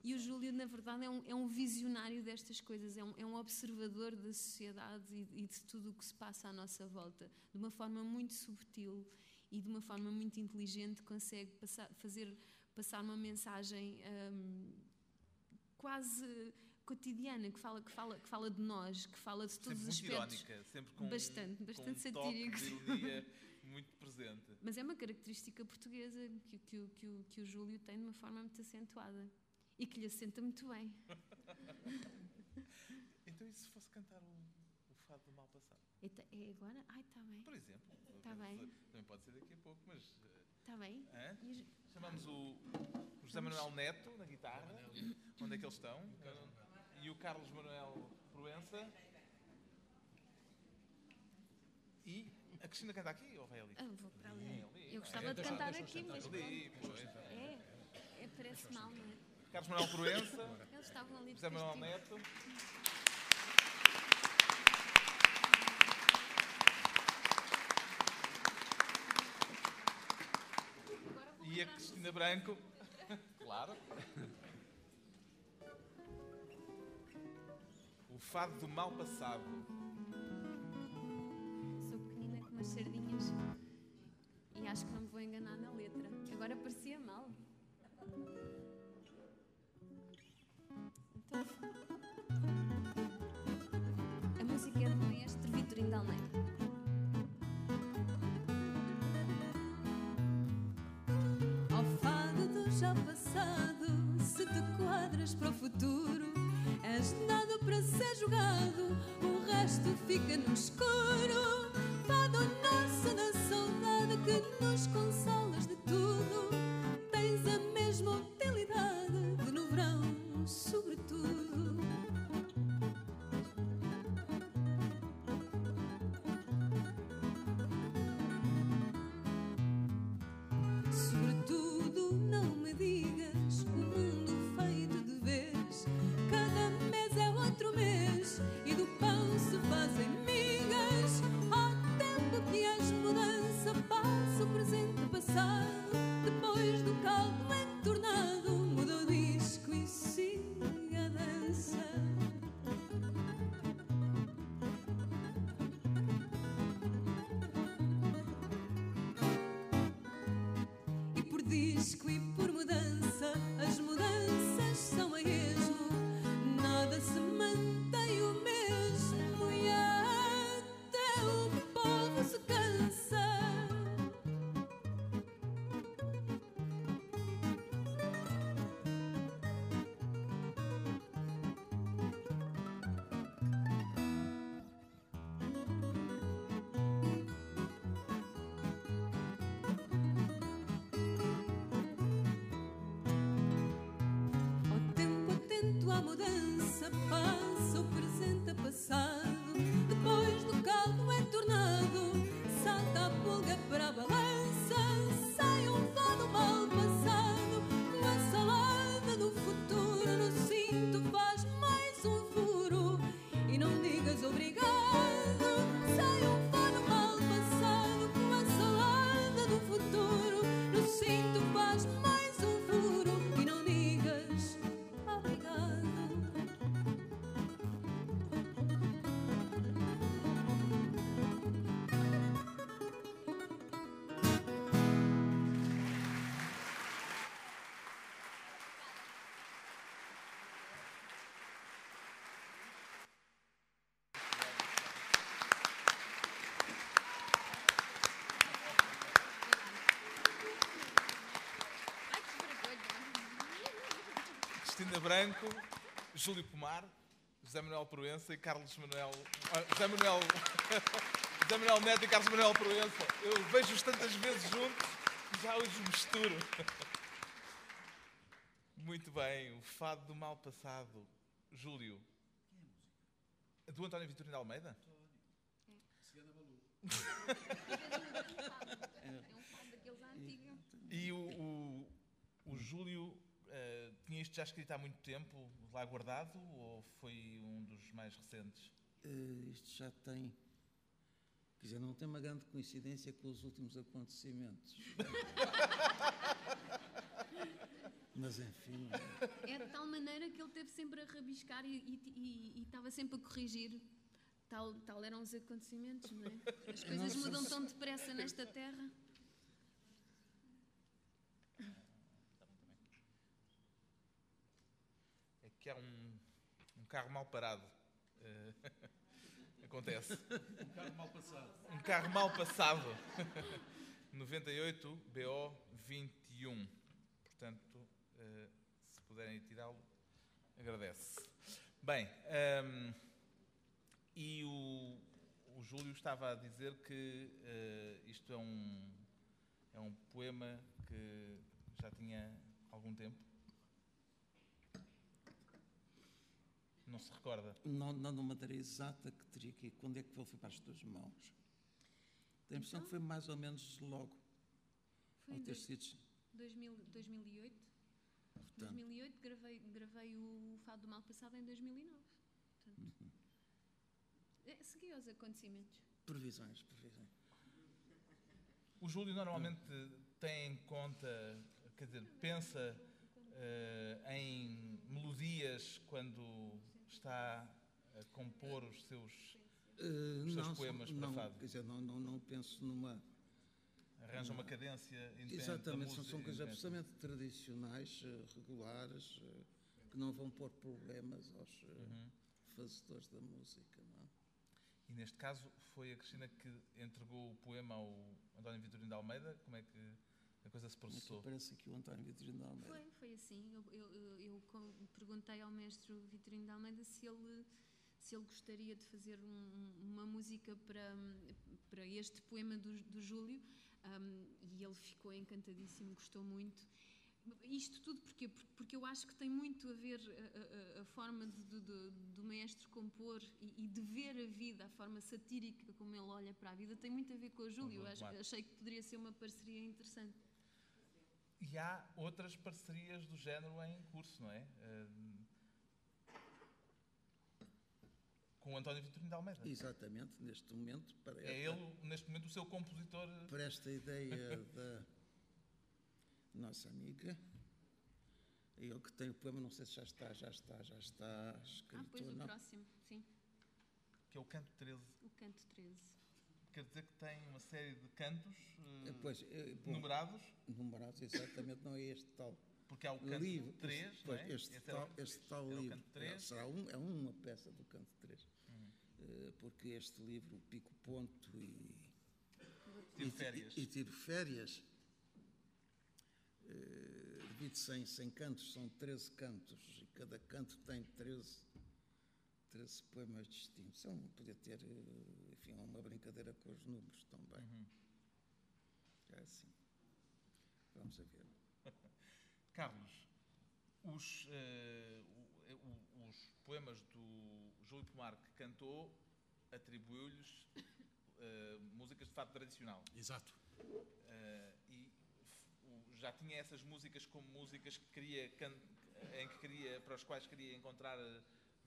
E o Júlio, na verdade, é um, é um visionário destas coisas, é um, é um observador da sociedade e, e de tudo o que se passa à nossa volta. De uma forma muito subtil e de uma forma muito inteligente, consegue passar, fazer passar uma mensagem hum, quase cotidiana, que fala, que, fala, que fala de nós, que fala de Sempre todos os muito aspectos. irónica, sempre com, Bastante, com bastante um toque satírico. de ironia muito presente. [laughs] Mas é uma característica portuguesa que, que, o- que, o- que o Júlio tem de uma forma muito acentuada e que lhe assenta muito bem. [laughs] Então, e se fosse cantar o, o fado do mal passado? Eita, É agora? Ai, está bem. Por exemplo. Tá bem. Também pode ser daqui a pouco, mas. eh, Está bem. hã? E os- Chamamos o, o José Manuel Neto na guitarra. Onde é que eles estão? E o Carlos Manuel Proença. E a Cristina canta aqui ou vai ali? Ah, vou para ali. Eu gostava de cantar aqui, mas Ali, pois. É, é, parece mal, não é? Carlos Manuel Proença, Eles estavam ali José Manuel. Neto. E a Cristina Branco. Claro. Fado do mal passado. Sou pequenina com umas sardinhas e acho que não me vou enganar na letra. Agora parecia mal. Então, a música é do maestro Vitorino de Almeida. Ao fado do já passado, se te quadras para o futuro, És dado para ser jogado, o resto fica no escuro. Vá do nosso na saudade que nos consola. Cristina Branco, Júlio Pomar, José Manuel Proença e Carlos Manuel. ah, José Manuel. [laughs] José Manuel Neto e Carlos Manuel Proença. Eu vejo-os tantas vezes juntos que já os misturo. [laughs] Muito bem, o fado do mal passado. Júlio. Do António Vitorino de Almeida? [laughs] É um fado daqueles antigos. E o, o, o Júlio eh, tinha isto já escrito há muito tempo, lá guardado, ou foi um dos mais recentes? Eh, isto já tem. Quer dizer, não tem uma grande coincidência com os últimos acontecimentos. [laughs] Mas enfim, É de tal maneira que ele teve sempre a rabiscar e, e- e- e estava sempre a corrigir. Tal, tal eram os acontecimentos, não é? As coisas Nossa, mudam se- tão depressa nesta terra. Que há um, um carro mal parado. Eh, [laughs] acontece. Um carro mal passado. Um carro mal passado. 98 BO 21. Portanto, eh, se puderem tirá-lo, agradece. Bem, ehm, e o, o Júlio estava a dizer que eh, isto é um, é um poema que já tinha algum tempo. Não se recorda? não, não numa matéria exata que teria que quando é que ele foi para as tuas mãos. Tenho a impressão que foi mais ou menos logo Foi ao em ter dois- sido. 2000, 2008. Portanto, 2008 gravei, gravei o Fado do Mal Passado em 2009. Portanto, é, segui aos acontecimentos. previsões, previsões. O Júlio normalmente tem em conta, quer dizer, pensa eh, em melodias quando está a compor os seus. Eh, Os seus não, poemas para não, fado. Quer dizer, não, não, não penso numa. arranja uma cadência independente. Exatamente, são, música, são coisas absolutamente tradicionais, eh, regulares, eh, que não vão pôr problemas aos Uhum. fazedores da música. Não é? E neste caso foi a Cristina que entregou o poema ao António Vitorino de Almeida. Como é que a coisa se Como é que processou? aqui o António Vitorino de Almeida? Foi, foi assim. Eu, eu, eu- eu perguntei ao mestre Vitorino de Almeida se ele, se ele gostaria de fazer um- uma música para, para este poema do, do Júlio. Um, e ele ficou encantadíssimo, gostou muito. Isto tudo porquê? Por- porque eu acho que tem muito a ver a, a- a forma de- de- de- do maestro compor e, e de ver a vida, a forma satírica como ele olha para a vida, tem muito a ver com o Júlio. Acho- Pomar. achei que poderia ser uma parceria interessante. E há outras parcerias do género em curso, não é? Hum, com o António Vitorino de Almeida. Exatamente, neste momento, para, É ele, neste momento, o seu compositor. para esta ideia da nossa amiga. É ele que tem o poema, não sei se já está, já está, já está Ah, escrito pois ou o não. próximo, sim, que é o canto 13. o canto 13. Quer dizer que tem uma série de cantos eh, É, Pois, é, bom, numerados, numerados, exatamente, não é este tal porque há o canto livro. 3, não pois, é? este, era o tal, canto este 3. tal Era livro 3. será um, é uma peça do canto 3. Uhum. Eh, porque este livro, Pico Ponto e e, férias. E, e tiro férias. eh, Divide-se em 100 cantos, são 13 cantos, e cada canto tem 13, 13 poemas distintos. São, podia ter, eh, enfim, uma brincadeira com os números também. Uhum. É assim. Vamos a ver. [laughs] Carlos, os, o- os poemas do Júlio Pomar que cantou atribuiu-lhes eh, músicas de fado tradicional. Exato. Eh, e já tinha essas músicas como músicas que queria, can- em que queria, para as quais queria encontrar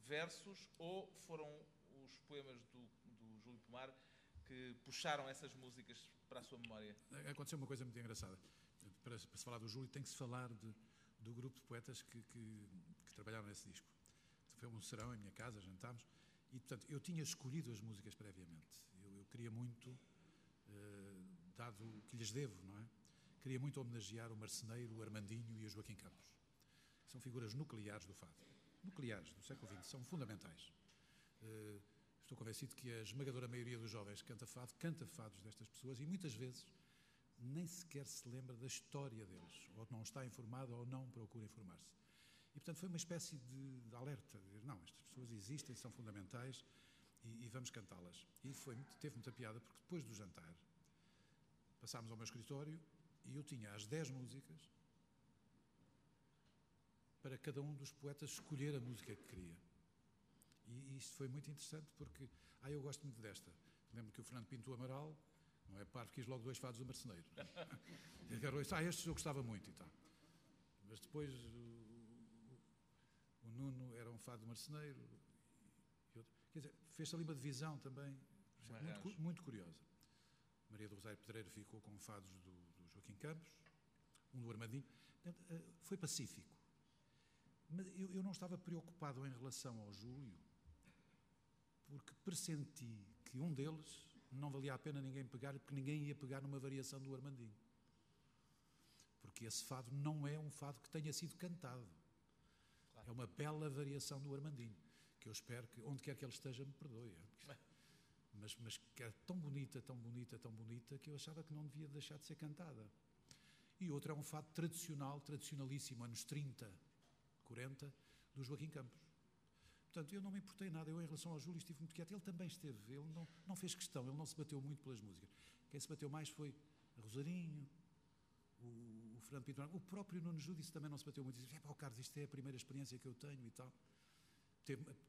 versos ou foram os poemas do, do Júlio Pomar que puxaram essas músicas para a sua memória? Aconteceu uma coisa muito engraçada. Para, para se falar do Júlio, tem que se falar de- do grupo de poetas que, que- que trabalharam nesse disco. Foi um serão em minha casa, jantámos, e, portanto, eu tinha escolhido as músicas previamente. Eu, eu queria muito, eh, dado o que lhes devo, não é? Queria muito homenagear o Marceneiro, o Armandinho e o Joaquim Campos. São figuras nucleares do fado. Nucleares do século XX, são fundamentais. Eh, estou convencido que a esmagadora maioria dos jovens canta fado, canta fados destas pessoas e muitas vezes nem sequer se lembra da história deles, ou não está informado ou não procura informar-se. E, portanto, foi uma espécie de, de alerta, de dizer, não, estas pessoas existem, são fundamentais e, e vamos cantá-las. E foi, teve muita piada, porque depois do jantar, passámos ao meu escritório e eu tinha as 10 músicas para cada um dos poetas escolher a música que queria. E isto foi muito interessante porque, ah, eu gosto muito desta. Lembro que o Fernando Pinto Amaral, não é parvo, quis logo dois fados do Marceneiro. [laughs] E agarrou isso, ah, estes eu gostava muito e tal. Mas depois o, o Nuno era um fado do Marceneiro. e outro. Quer dizer, fez ali uma divisão também, muito, muito curiosa. Maria do Rosário Pedreiro ficou com fados do, do Joaquim Campos, um do Armandinho. Portanto, eh, Foi pacífico. Mas eu, eu não estava preocupado em relação ao Júlio, porque pressenti que um deles não valia a pena ninguém pegar, porque ninguém ia pegar numa variação do Armandinho. Porque esse fado não é um fado que tenha sido cantado. É uma bela variação do Armandinho, que eu espero que, onde quer que ele esteja, me perdoe. [laughs] Mas, mas que é tão bonita, tão bonita, tão bonita, que eu achava que não devia deixar de ser cantada. E outro é um fado tradicional, tradicionalíssimo, anos 30, 40, do Joaquim Campos. Portanto, eu não me importei nada. Eu, em relação ao Júlio, estive muito quieto. Ele também esteve. Ele não, não fez questão, ele não se bateu muito pelas músicas. Quem se bateu mais foi a Rosarinho, o, o Fernando Pinto. O próprio Nuno Júdice também não se bateu muito. Disse, é pá, Carlos, isto é a primeira experiência que eu tenho e tal.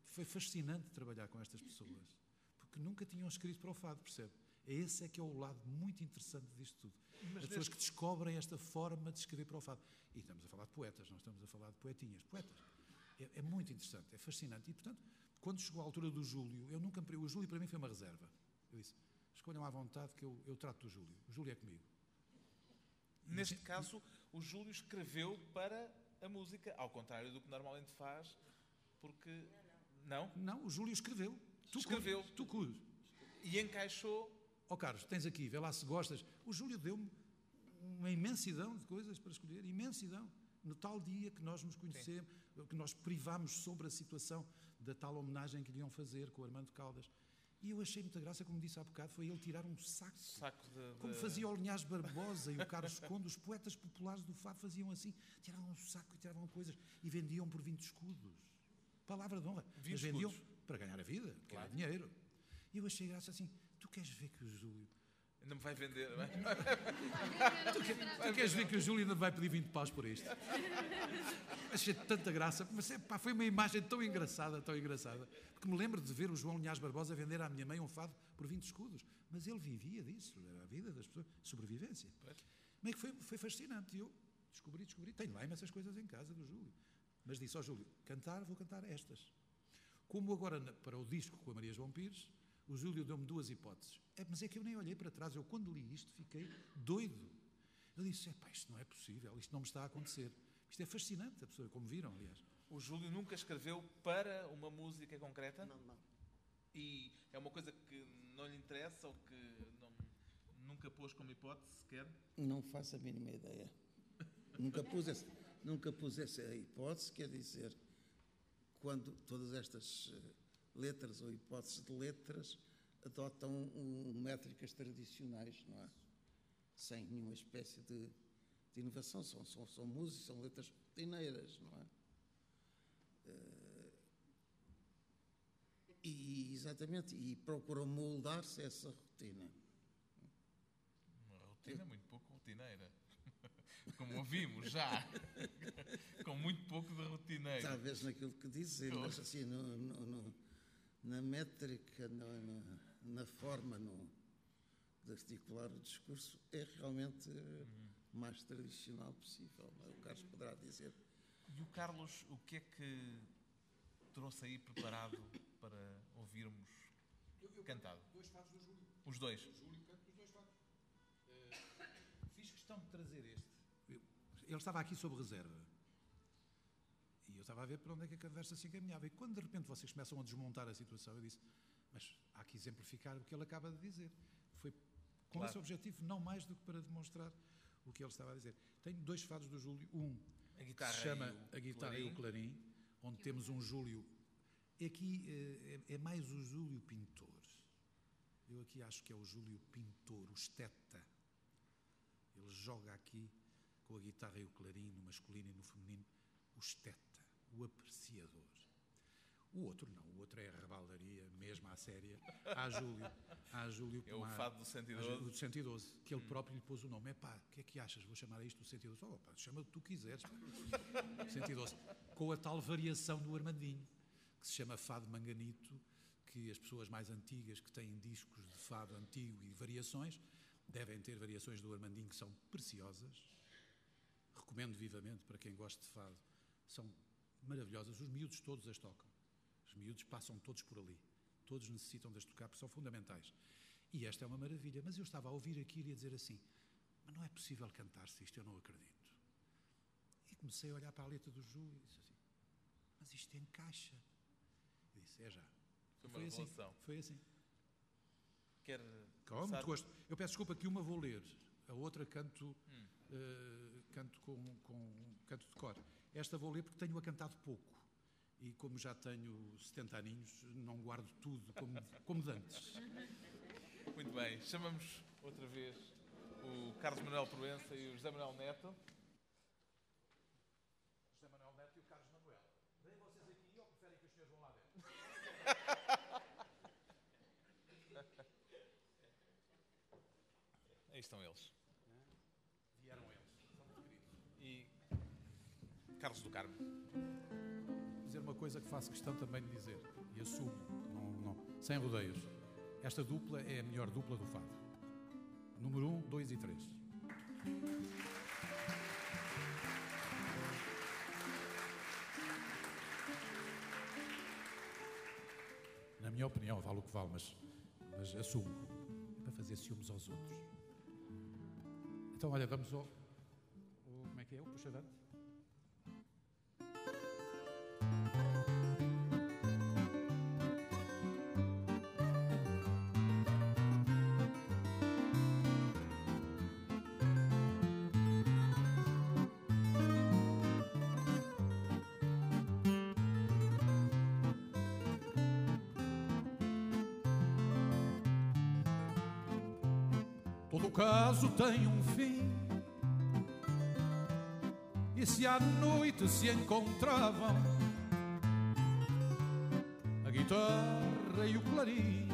Foi fascinante trabalhar com estas pessoas, porque nunca tinham escrito para o fado, percebe? Esse é que é o lado muito interessante disto tudo. As pessoas que descobrem esta forma de escrever para o fado. E estamos a falar de poetas, não estamos a falar de poetinhas. Poetas. É, é muito interessante, é fascinante. E, portanto, quando chegou a altura do Júlio, eu nunca O Júlio para mim foi uma reserva. Eu disse, escolham à vontade que eu, eu trato do Júlio. O Júlio é comigo. Neste caso, o Júlio escreveu para a música, ao contrário do que normalmente faz, porque. Não? Não, o Júlio escreveu. Tu Escreveu. cu- Tu cus. E encaixou. Ó Carlos, tens aqui, vê lá se gostas. O Júlio deu-me uma imensidão de coisas para escolher, imensidão. No tal dia que nós nos conhecemos, que nós privámos sobre a situação da tal homenagem que lhe iam fazer com o Armando Caldas. E eu achei muita graça, como disse há bocado, foi ele tirar um saco. Saco de. Como de- fazia o Linhares Barbosa e o Carlos Conde, os poetas populares do Fado faziam assim, tiravam um saco e tiravam coisas e vendiam por 20 escudos. Palavra de honra. 20 Mas vendiam escudos. para ganhar a vida, porque Claro. era dinheiro. E eu achei graça assim, tu queres ver que o Júlio Ainda me vai vender. não é? Tu queres ver que o Júlio ainda vai pedir 20 paus por isto? Achei tanta graça, mas é, pá, foi uma imagem tão engraçada, tão engraçada, porque me lembro de ver o João Linhares Barbosa vender à minha mãe um fado por 20 escudos, mas ele vivia disso, era a vida das pessoas, sobrevivência. Mas foi, foi fascinante, e eu descobri, descobri, tenho lá imensas coisas em casa do Júlio, mas disse ao Júlio, cantar, vou cantar estas. Como agora, para o disco com a Maria João Pires, o Júlio deu-me duas hipóteses. É, mas é que eu nem olhei para trás. Eu, quando li isto, fiquei doido. Eu disse: "Epá, isto não é possível, isto não me está a acontecer. Isto é fascinante, a pessoa, como viram, aliás. O Júlio nunca escreveu para uma música concreta? Não, não. E é uma coisa que não lhe interessa ou que não- nunca pôs como hipótese sequer? Não faço a mínima ideia. nunca, pus esse, nunca pus essa hipótese, quer dizer, quando todas estas eh, letras ou hipóteses de letras adotam um, métricas tradicionais, não é? Sem nenhuma espécie de, de inovação. São, são, são músicas, são letras rotineiras, não é? Eh, E, exatamente, e procuram moldar-se a essa rotina. Uma rotina muito pouco rotineira. [laughs] Como ouvimos já. [laughs] Com muito pouco de rotineiro. Talvez naquilo que dizem, mas assim, no- no- no- na métrica, no- no- na forma no, de articular o discurso, é realmente eh, o mais tradicional possível. é? O Carlos poderá dizer. E o Carlos, o que é que trouxe aí preparado para ouvirmos cantado? Dois fados do Júlio. Os dois. Júlio canta os dois fados. fiz questão de trazer este. ele estava aqui sob reserva. Eu estava a ver para onde é que a conversa se encaminhava. E quando de repente vocês começam a desmontar a situação, eu disse: Mas há que exemplificar o que ele acaba de dizer. Foi com Claro. esse objetivo, não mais do que para demonstrar o que ele estava a dizer. Tenho dois fados do Júlio. Um A guitarra se chama e o A Guitarra e o clarim. Clarim, onde temos um Júlio. Aqui eh, é, é mais o Júlio Pintor. Eu aqui acho que é o Júlio Pintor, o esteta. Ele joga aqui com a guitarra e o clarim, no masculino e no feminino, o esteta, o apreciador. O outro não, o outro é a rebaldaria, mesmo à séria. Há Júlio, há Júlio [laughs] É o fado do há 112. Júlio- o do 112, que ele próprio lhe pôs o nome. É pá, o que é que achas? Vou chamar a isto o 112. Oh, pá, chama o que tu quiseres. pá. [laughs] 112. Com a tal variação do Armandinho, que se chama Fado Manganito, que as pessoas mais antigas que têm discos de fado antigo e variações devem ter variações do Armandinho que são preciosas. Recomendo vivamente para quem gosta de fado. São maravilhosas. Os miúdos todos as tocam. Os miúdos passam todos por ali. Todos necessitam de as tocar porque são fundamentais. E esta é uma maravilha. Mas eu estava a ouvir aquilo e a dizer assim: Mas não é possível cantar-se isto, eu não acredito. E comecei a olhar para a letra do Júlio e disse assim: Mas isto encaixa. Eu disse: É já. Foi Foi assim. Foi assim. Quer Com começar? muito gosto. Eu peço desculpa que uma vou ler, a outra canto, Hum. eh, canto com, com canto de cor. Esta vou ler porque tenho-a cantado pouco. E como já tenho 70 aninhos, não guardo tudo como, como de antes. Muito bem. Chamamos outra vez o Carlos Manuel Proença e o José Manuel Neto. José Manuel Neto e o Carlos Manuel. Vêm vocês aqui ou preferem que os senhores vão lá dentro? Aí estão eles. Vieram eles. São muito queridos. E Carlos do Carmo. Vou dizer uma coisa que faço questão também de dizer, e assumo, não, não, sem rodeios. Esta dupla é a melhor dupla do fado. Número 1, um, 2 e 3. Na minha opinião, vale o que vale, mas, mas assumo. É para fazer ciúmes aos outros. Então, olha, vamos ao. o- como é que é? O puxadante? Todo caso tem um fim. E se à noite se encontravam a guitarra e o clarim,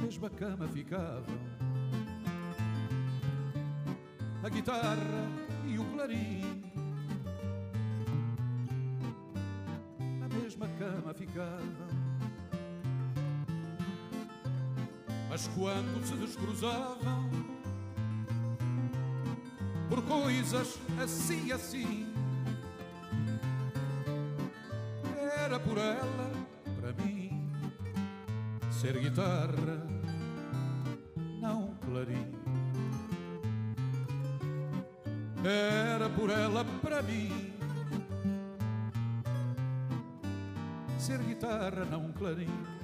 mesma cama ficavam a guitarra e o clarim. Na mesma cama ficavam. Mas quando se descruzavam por coisas assim assim, era por ela, para mim, ser guitarra, não clarim. Era por ela, para mim, ser guitarra, não clarim.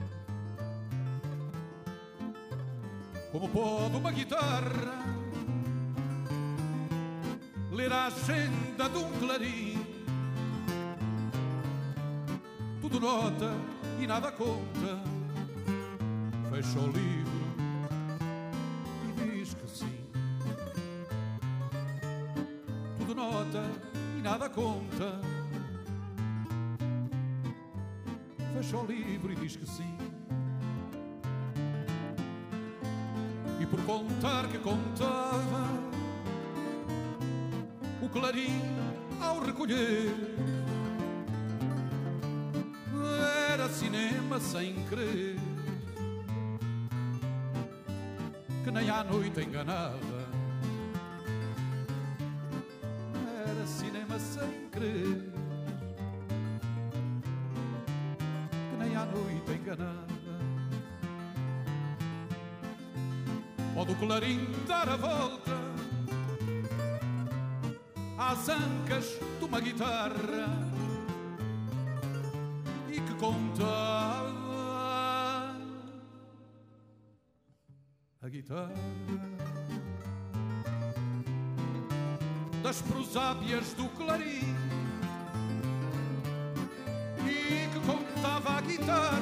Como pode uma guitarra ler a agenda de um clarim? Tudo nota e nada conta. Fecha o livro e diz que sim. Tudo nota e nada conta. Fecha o livro e diz que sim. Por contar que contava, o clarim ao recolher. Era cinema sem crer que nem à noite enganava contava a guitarra. Das prosábias do clarim. E que contava a guitarra.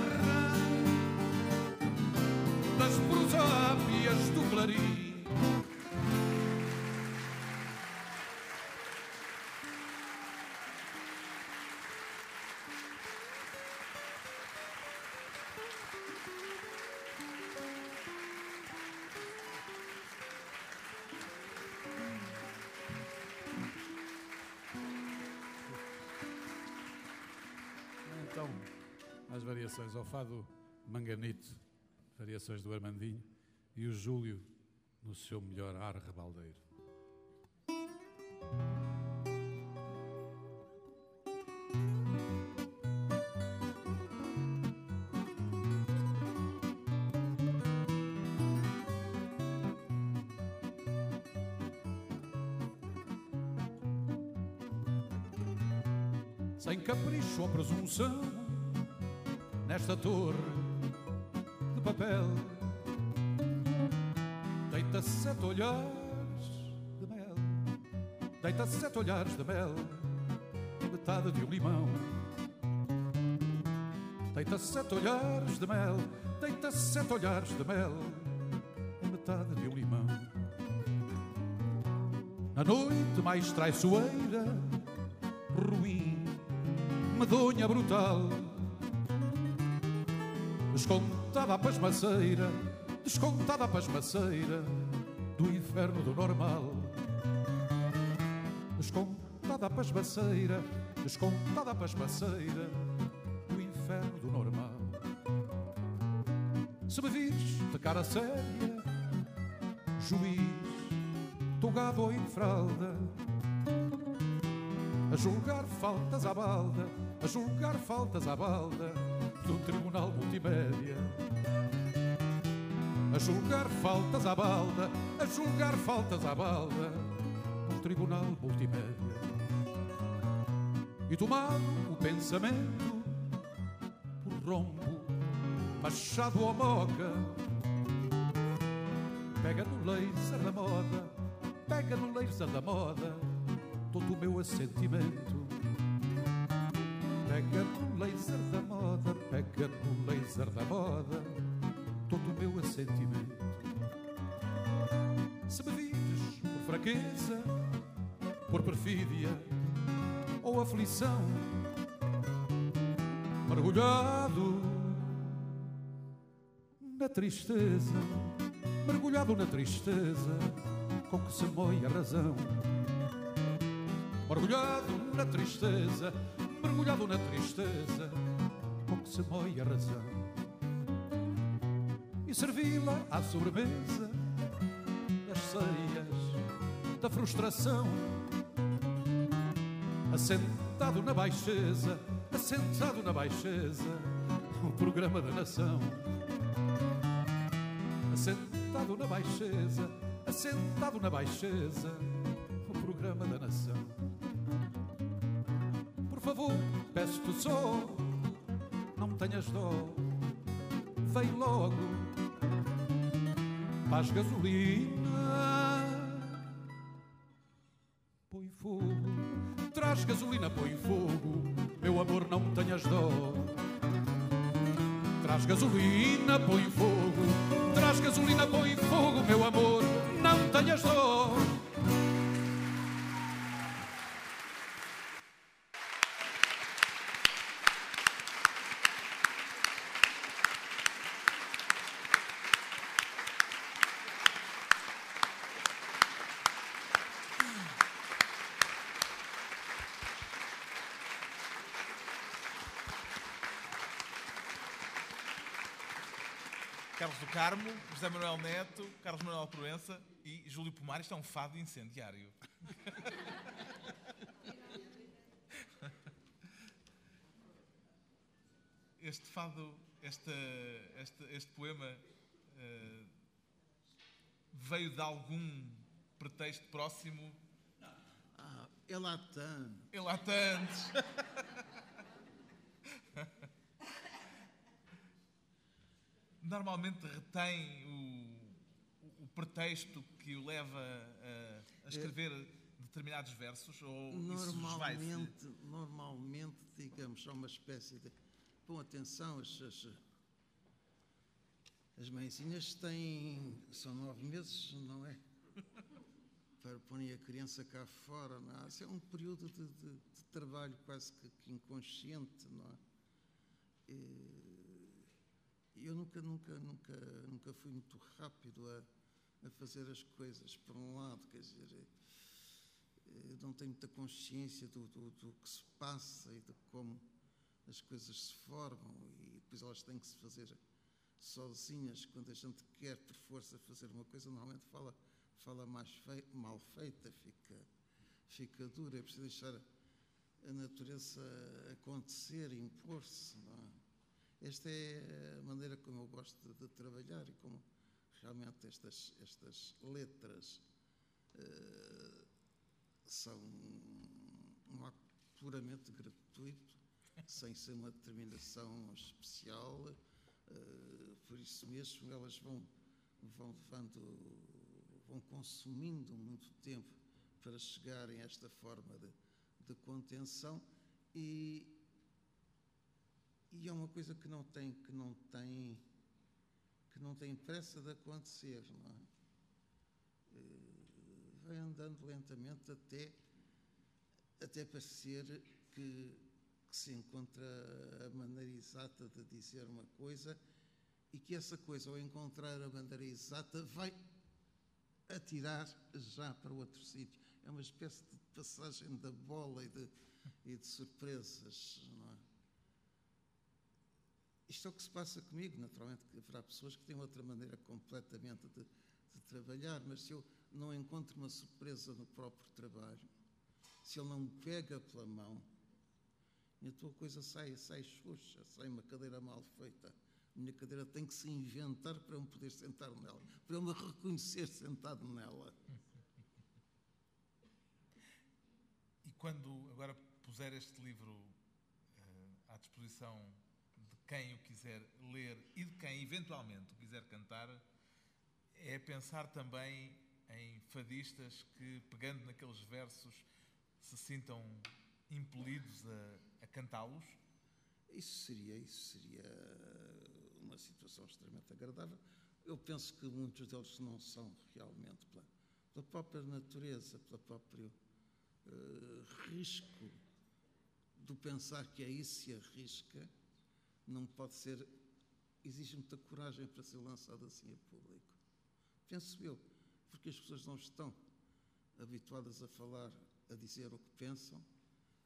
Das prosábias do clarim. As variações ao fado Manganito, variações do Armandinho e o Júlio no seu melhor ar rebaldeiro. sem capricho ou presunção, nesta torre de papel, deita sete olhares de mel, deita sete olhares de mel, metade de um limão. Deita sete olhares de mel, deita sete olhares de mel, metade de um limão. Na noite mais traiçoeira, ruim, medonha brutal, descontada a pasmaceira, descontada a pasmaceira do inferno do normal. Descontada a pasmaceira, descontada a pasmaceira do inferno do normal. Se me vires de cara séria, juiz, togado em fralda, a julgar faltas à balda, a julgar faltas à balda do Tribunal Multimédia. A julgar faltas à balda, a julgar faltas à balda do Tribunal Multimédia. E tomado o pensamento por rombo, machado ou moca, pega no laser da moda, pega no laser da moda todo o meu assentimento. Por perfídia ou aflição, mergulhado na tristeza, mergulhado na tristeza, com que se moe a razão. Mergulhado na tristeza, mergulhado na tristeza, com que se moe a razão. E servi-la à sobremesa das ceias da frustração. Assentado na baixeza, assentado na baixeza, o programa da nação. Assentado na baixeza, assentado na baixeza, o programa da nação. Por favor, peço-te só, não tenhas dó, vem logo, faz gasolina, gasolina, põe fogo. Carlos do Carmo, José Manuel Neto, Carlos Manuel Proença e Júlio Pomar. Isto é um fado incendiário. [laughs] Este fado, este, este, este poema eh, veio de algum pretexto próximo? Ah, é Latam. Ele há tantos. Normalmente retém o, o pretexto que o leva a, a escrever determinados versos ou? Normalmente, normalmente, digamos, há uma espécie de. Bom, atenção, as, as, as mãezinhas têm. são nove meses, não é? [laughs] Para porem a criança cá fora, não é? Isso é um período de, de- de trabalho quase que, que inconsciente, não é? E eu nunca, nunca, nunca, nunca fui muito rápido a, a fazer as coisas, por um lado, quer dizer. eh, não tenho muita consciência do, do, do que se passa e de como as coisas se formam e depois elas têm que se fazer sozinhas. Quando a gente quer por força fazer uma coisa, normalmente fala, fala mais mal feita, fica, fica dura. É preciso deixar a natureza acontecer, impor-se. não é? Esta é a maneira como eu gosto de, trabalhar e como realmente estas, estas letras eh, são um acto puramente gratuito, [laughs] sem ser uma determinação especial. eh, por isso mesmo, elas vão, vão levando, vão consumindo muito tempo para chegarem a esta forma de, de contenção e, e é uma coisa que não tem que não tem que não tem pressa de acontecer, não é? Eh, vai andando lentamente até até parecer que, que se encontra a maneira exata de dizer uma coisa e que essa coisa, ao encontrar a maneira exata, vai atirar já para outro sítio. É uma espécie de passagem da bola e de, e de surpresas, não é? Isto é o que se passa comigo, naturalmente, que haverá pessoas que têm outra maneira completamente de, de trabalhar, mas se eu não encontro uma surpresa no próprio trabalho, se ele não me pega pela mão, a tua coisa sai, sai xoxa, sai uma cadeira mal feita. A minha cadeira tem que se inventar para eu me poder sentar nela, para eu me reconhecer sentado nela. E quando agora puser este livro eh, à disposição quem o quiser ler e de quem eventualmente o quiser cantar, é pensar também em fadistas que, pegando naqueles versos, se sintam impelidos a, a cantá-los. Isso seria, isso seria uma situação extremamente agradável. Eu penso que muitos deles não são realmente pela, pela própria natureza, pelo próprio eh, risco do pensar que aí se arrisca, não pode ser exige muita coragem para ser lançado assim a público. Penso eu, porque as pessoas não estão habituadas a falar, a dizer o que pensam.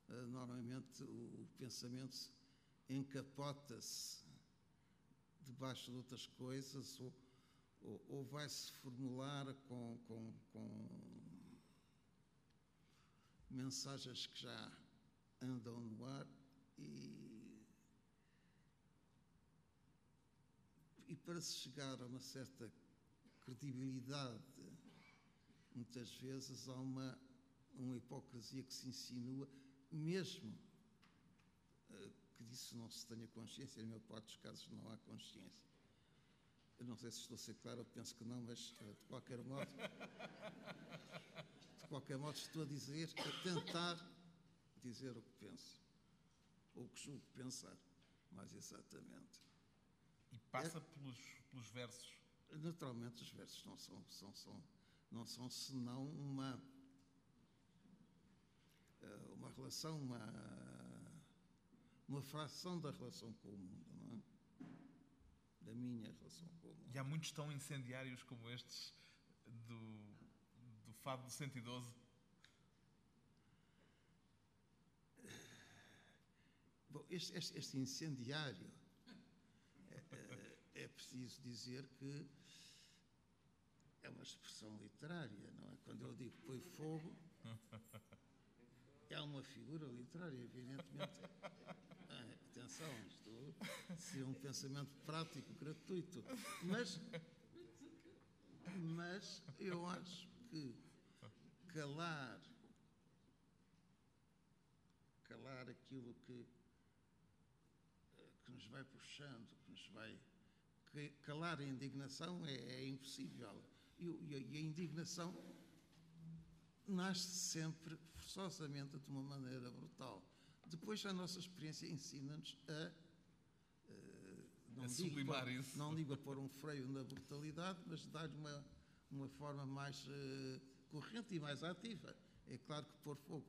Uh, normalmente o, o pensamento encapota-se debaixo de outras coisas ou, ou, ou vai-se formular com, com, com mensagens que já andam no ar e, e para se chegar a uma certa credibilidade, muitas vezes há uma, uma hipocrisia que se insinua, mesmo uh, que disso não se tenha consciência, na maior parte dos casos não há consciência. Eu não sei se estou a ser claro, eu penso que não, mas uh, de qualquer modo, de qualquer modo estou a dizer, a tentar dizer o que penso, ou o que julgo pensar, mais exatamente. Passa é, pelos, pelos versos? Naturalmente, os versos não são, são, são, não são senão uma, eh, uma relação, uma, uma fração da relação com o mundo, não é? Da minha relação com o mundo. E há muitos tão incendiários como estes do, do Fado do 112? Bom, este, este, este incendiário, é, é, preciso dizer que é uma expressão literária, não é? Quando eu digo põe fogo, é uma figura literária, evidentemente. Ah, atenção, isto seria um pensamento prático, gratuito. Mas, mas eu acho que calar, calar aquilo que que nos vai puxando, que nos vai. Calar a indignação é, é impossível. E, e, a indignação nasce sempre, forçosamente, de uma maneira brutal. Depois, a nossa experiência ensina-nos a. Uh, não, a digo pôr, não digo a pôr um freio na brutalidade, mas dar-lhe uma, uma forma mais uh, corrente e mais ativa. É claro que pôr fogo,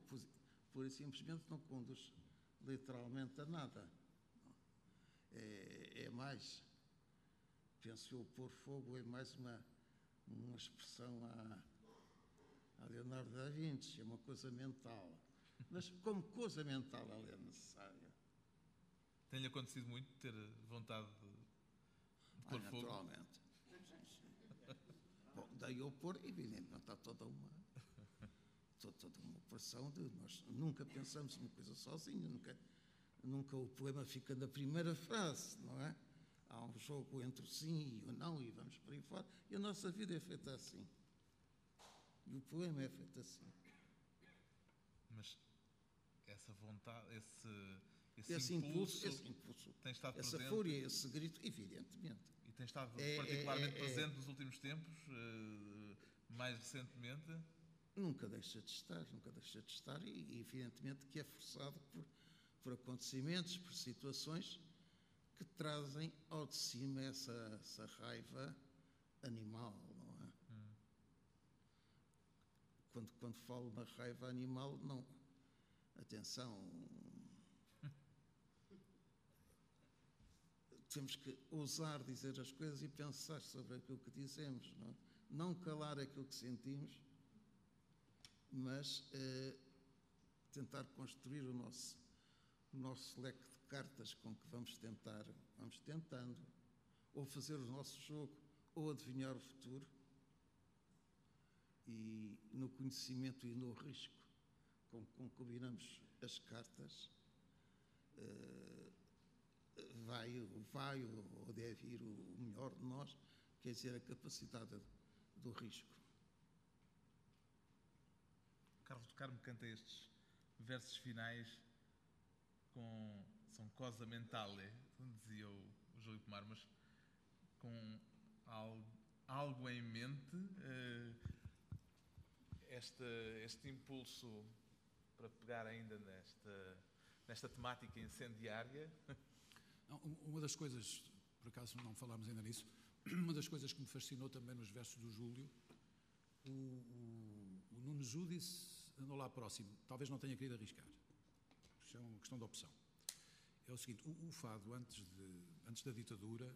pura e simplesmente, não conduz literalmente a nada é, é mais, penso eu, pôr fogo é mais uma, uma expressão a, a Leonardo da Vinci, é uma coisa mental. Mas como coisa mental ela é necessária. Tem-lhe acontecido muito ter vontade de pôr ah, fogo? Naturalmente. Bom, daí eu pôr, evidentemente, está toda uma, toda uma operação de nós nunca pensamos uma coisa sozinha, nunca nunca o poema fica na primeira frase, não é? Há um jogo entre o sim e o não e vamos por aí fora. E a nossa vida é feita assim. E o poema é feito assim. Mas essa vontade, esse, esse, esse impulso, impulso, esse impulso, tem estado essa presente. fúria, esse grito, evidentemente. E tem estado é, particularmente é, é, presente nos últimos tempos, uh, mais recentemente? Nunca deixa de estar, nunca deixa de estar, e evidentemente que é forçado por por acontecimentos, por situações que trazem ao de cima essa, essa raiva animal, não é? Hum. Quando, quando falo na raiva animal, não. Atenção. [laughs] Temos que ousar dizer as coisas e pensar sobre aquilo que dizemos, não é? Não calar aquilo que sentimos, mas eh, tentar construir o nosso o nosso leque cartas com que vamos tentar, vamos tentando, ou fazer o nosso jogo, ou adivinhar o futuro. E no conhecimento e no risco com que combinamos as cartas, uh, vai, vai ou deve ir o melhor de nós, quer dizer, a capacidade do risco. Carlos do Carmo canta estes versos finais com são cosa mentale, dizia o, o Júlio Pomar, mas com algo, algo em mente, uh, este, este impulso para pegar ainda nesta, nesta temática incendiária? Não, uma das coisas, por acaso não falámos ainda nisso, [clears throat] uma das coisas que me fascinou também nos versos do Júlio, o, o, o Nuno Júdice andou lá próximo, talvez não tenha querido arriscar é uma questão de opção. É o seguinte, o, o fado, antes, de, antes da ditadura,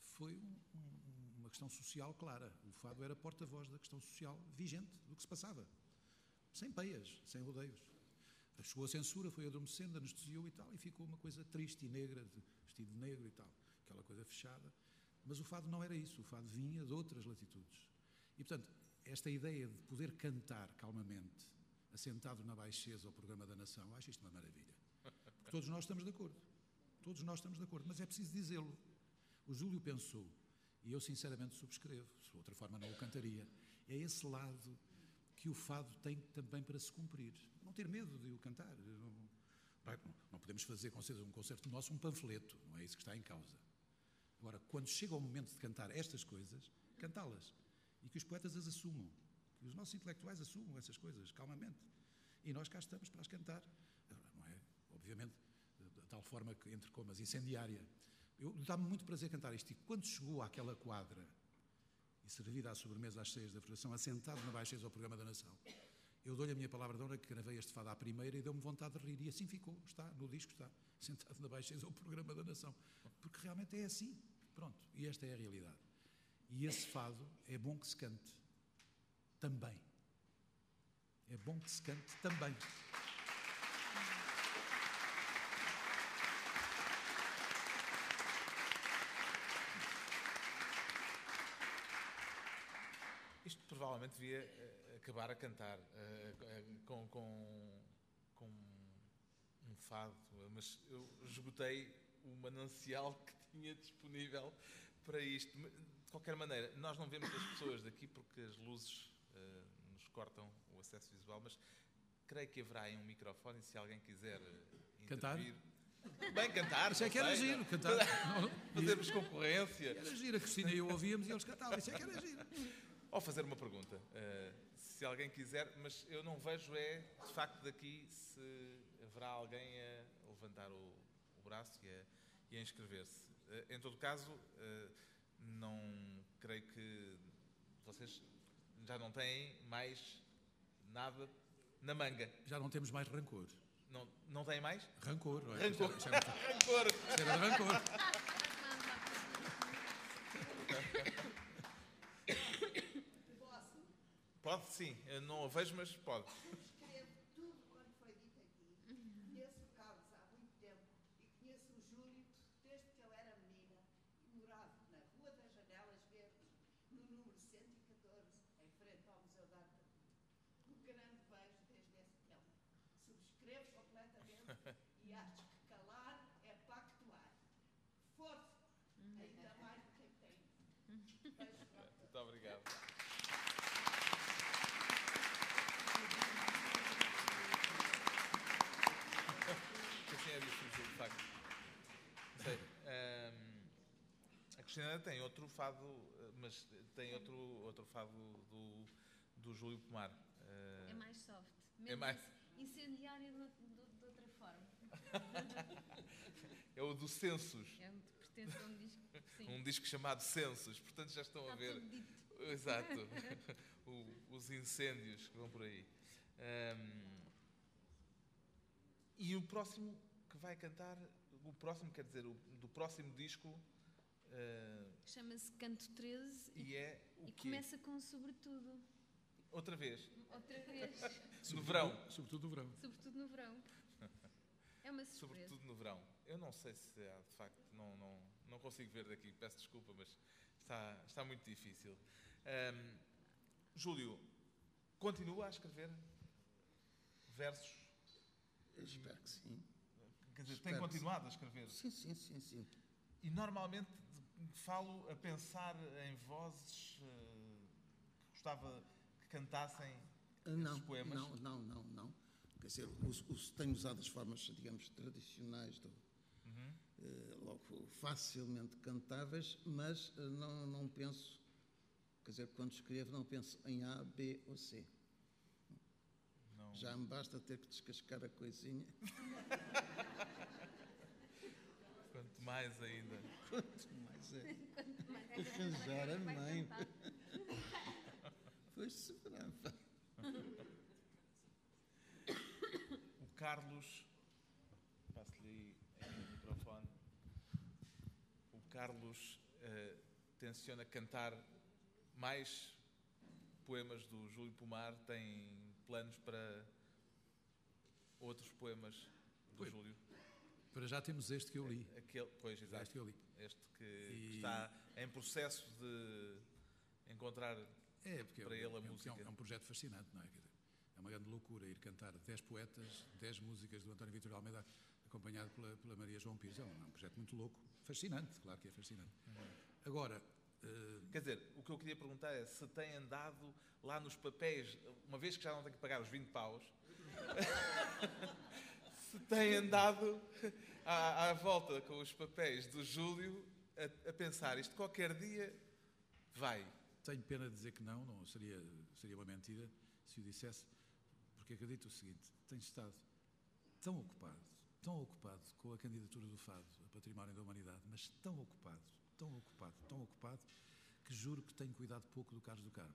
foi um- um- uma questão social clara. O fado era porta-voz da questão social vigente do que se passava. Sem peias, sem rodeios. Chegou a censura, foi adormecendo, anestesiou e tal, e ficou uma coisa triste e negra, vestido de negro e tal. Aquela coisa fechada. Mas o fado não era isso. O fado vinha de outras latitudes. E, portanto, esta ideia de poder cantar calmamente, assentado na baixeza ao programa da nação, acho isto uma maravilha. Todos nós estamos de acordo. Todos nós estamos de acordo. Mas é preciso dizê-lo. O Júlio pensou, e eu sinceramente subscrevo, de outra forma não o cantaria, é esse lado que o fado tem também para se cumprir. Não ter medo de o cantar. Não, não- podemos fazer um concerto nosso um panfleto, não é isso que está em causa. Agora, quando chega o momento de cantar estas coisas, cantá-las. E que os poetas as assumam. Que os nossos intelectuais assumam essas coisas, calmamente. E nós cá estamos para as cantar. Não é? Obviamente, tal forma que entre comas, incendiária. Eu dá-me muito prazer cantar isto. E quando chegou àquela quadra e servida à sobremesa às seis da Federação, assentado na baixeza ao programa da Nação, eu dou-lhe a minha palavra de honra que gravei este fado à primeira e deu-me vontade de rir. E assim ficou, está, no disco está, sentado na baixeza ao programa da Nação. Porque realmente é assim. Pronto, e esta é a realidade. E esse fado é bom que se cante também. É bom que se cante também. Isto provavelmente devia eh, acabar a cantar eh, eh, com, com, com um fado, mas eu esgotei o manancial [laughs] que tinha disponível para isto. De qualquer maneira, nós não vemos as pessoas daqui porque as luzes eh, nos cortam o acesso visual, mas creio que haverá aí um microfone se alguém quiser eh, Cantar? Bem, cantar. Isso é que era sei, giro, não- cantar. [laughs] Fazermos concorrência. Era giro, a Cristina e eu ouvíamos e eles cantavam. Isso é que era giro. Ou fazer uma pergunta, eh, se alguém quiser, mas eu não vejo é, de facto, daqui se haverá alguém a levantar o, o braço e a, e a inscrever-se. Eh, em todo caso, eh, não creio que vocês já não têm mais nada na manga. Já não temos mais rancor. Não, não têm mais? Rancor. [laughs] Rancor. Isto era- Rancor! de rancor. [laughs] Pode sim, eu não a vejo, mas pode. Escrevo tudo quanto foi dito aqui. Conheço o Carlos há muito tempo e conheço o Júlio desde que ele era menina e morava na Rua das Janelas Verdes, no número 114, em frente ao Museu de Arte. Um grande beijo desde esse tempo. Subscrevo completamente e acho que calar é pactuar. Força! Ainda mais do que tem. Beijo para todos. Muito obrigado. Assim é difícil, de facto. Sei, hum, a Cristina tem outro fado, eh, mas tem outro, outro fado do, do Júlio Pomar. Eh, É mais soft. É mais- incendiário de, outra forma. [laughs] é o do Censos, É um pertence a um disco. Sim. um disco chamado Censos, portanto já estão a Está ver. tudo dito. Exato. [laughs] O- os incêndios que vão por aí. Ahm, e o próximo que vai cantar, o próximo, quer dizer, o, do próximo disco, ah, Chama-se Canto 13 e, e é o e quê? começa com Sobretudo. Outra vez, Outra vez. [laughs] no verão. Sobretudo no verão. Sobretudo no verão. É uma surpresa. Sobretudo no verão. Eu não sei se há, de facto, não, não, não consigo ver daqui, peço desculpa, mas está, está muito difícil. Ahm, Júlio, continua a escrever versos? Eu espero que sim. Quer dizer, tem que continuado a escrever? Sim, sim, sim, sim. E normalmente falo a pensar em vozes eh, que gostava que cantassem Ah, esses Não, poemas. não, não, não, não. Quer dizer, us- us- tenho usado as formas, digamos, tradicionais, do, Uhum. eh, logo facilmente cantáveis, mas eh, não, não penso, quer dizer, quando escrevo, não penso em A, B ou C. Já me basta ter que descascar a coisinha. [laughs] Quanto mais ainda. Quanto mais é Mais é arranjar a mãe. se brava. O Carlos. Passo-lhe aí o microfone. O Carlos eh, tenciona cantar mais poemas do Júlio Pomar? Tem planos para outros poemas do Pois. Júlio? Para já temos este que eu li. Aquele, pois, exato. Este que eu li. Este que E- está em processo de encontrar. É, porque é, Para ele a é música. É um, é projeto fascinante, não é? É uma grande loucura ir cantar 10 poetas, 10 músicas do António Vitor Almeida, acompanhado pela, pela Maria João Pires. É um, é um projeto muito louco, fascinante, claro que é fascinante. Agora, eh, Quer dizer, o que eu queria perguntar é se tem andado lá nos papéis, uma vez que já não tem que pagar os 20 paus, [laughs] se tem andado à, à volta com os papéis do Júlio a, a pensar isto qualquer dia vai. tenho pena de dizer que não, não seria, seria uma mentira se o dissesse, porque acredito o seguinte: tenho estado tão ocupado, tão ocupado com a candidatura do Fado a Património da Humanidade, mas tão ocupado, tão ocupado, tão ocupado, que juro que tenho cuidado pouco do Carlos do Carmo.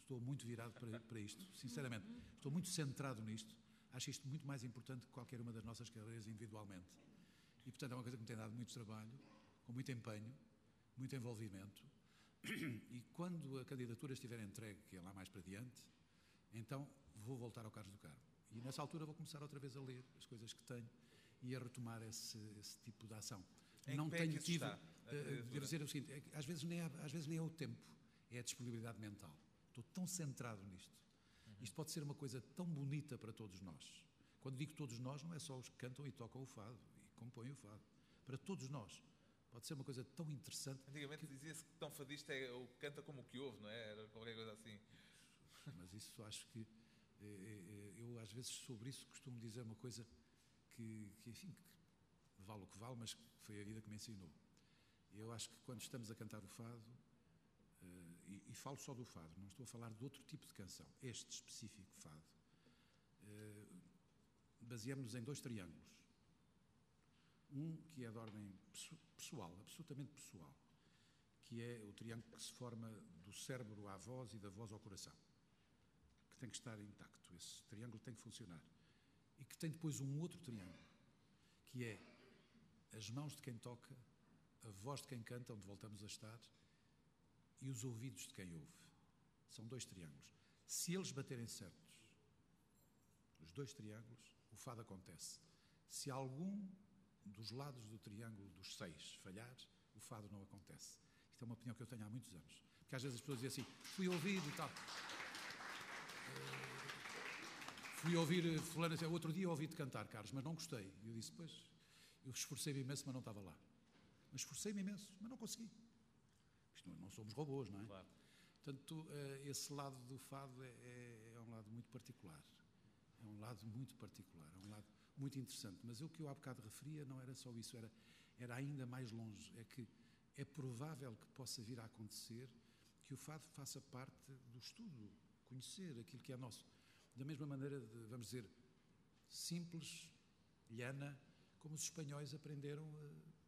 Estou muito virado para, para isto, sinceramente. Estou muito centrado nisto. Acho isto muito mais importante que qualquer uma das nossas carreiras individualmente. E, portanto, é uma coisa que me tem dado muito trabalho, com muito empenho, muito envolvimento. [clears throat] E quando a candidatura estiver entregue, que é lá mais para diante, então vou voltar ao Carlos do Carmo. E nessa altura vou começar outra vez a ler as coisas que tenho e a retomar esse, esse tipo de ação. Em não é tenho tido. está, candidatura? devo dizer o seguinte: é que às, vezes nem é, às vezes nem é o tempo, é a disponibilidade mental. Estou tão centrado nisto. Uhum. Isto pode ser uma coisa tão bonita para todos nós. Quando digo todos nós, não é só os que cantam e tocam o fado e compõem o fado. Para todos nós. Pode ser uma coisa tão interessante. Antigamente dizia-se que tão fadista é o que canta como o que ouve, não é? Era qualquer coisa assim. Mas isso acho que. eh, eu, às vezes, sobre isso, costumo dizer uma coisa que, que, enfim, que vale o que vale, mas que foi a vida que me ensinou. Eu acho que quando estamos a cantar o fado, eh, e, e falo só do fado, não estou a falar de outro tipo de canção, este específico fado, eh, baseamos-nos em dois triângulos. Um que é de ordem pesso- pessoal, absolutamente pessoal, que é o triângulo que se forma do cérebro à voz e da voz ao coração, que tem que estar intacto. Esse triângulo tem que funcionar. E que tem depois um outro triângulo, que é as mãos de quem toca, a voz de quem canta, onde voltamos a estar, e os ouvidos de quem ouve. São dois triângulos. Se eles baterem certos, os dois triângulos, o fado acontece. Se algum dos lados do triângulo dos seis falhar, o fado não acontece. Isto é uma opinião que eu tenho há muitos anos. Porque às vezes as pessoas dizem assim, fui ouvir e tal. Eh, fui ouvir eh, fulano, outro dia ouvi-te cantar, Carlos, mas não gostei. E eu disse, pois, eu esforcei-me imenso, mas não estava lá. Mas esforcei-me imenso, mas não consegui. Isto não, não somos robôs, não é? Claro. Portanto, eh, esse lado do fado é, é- é um lado muito particular. É um lado muito particular, é um lado muito interessante. Mas o que eu há bocado referia não era só isso, era, era ainda mais longe. É que é provável que possa vir a acontecer que o fado faça parte do estudo, conhecer aquilo que é nosso. Da mesma maneira, de, vamos dizer, simples, llana, como os espanhóis aprenderam eh, o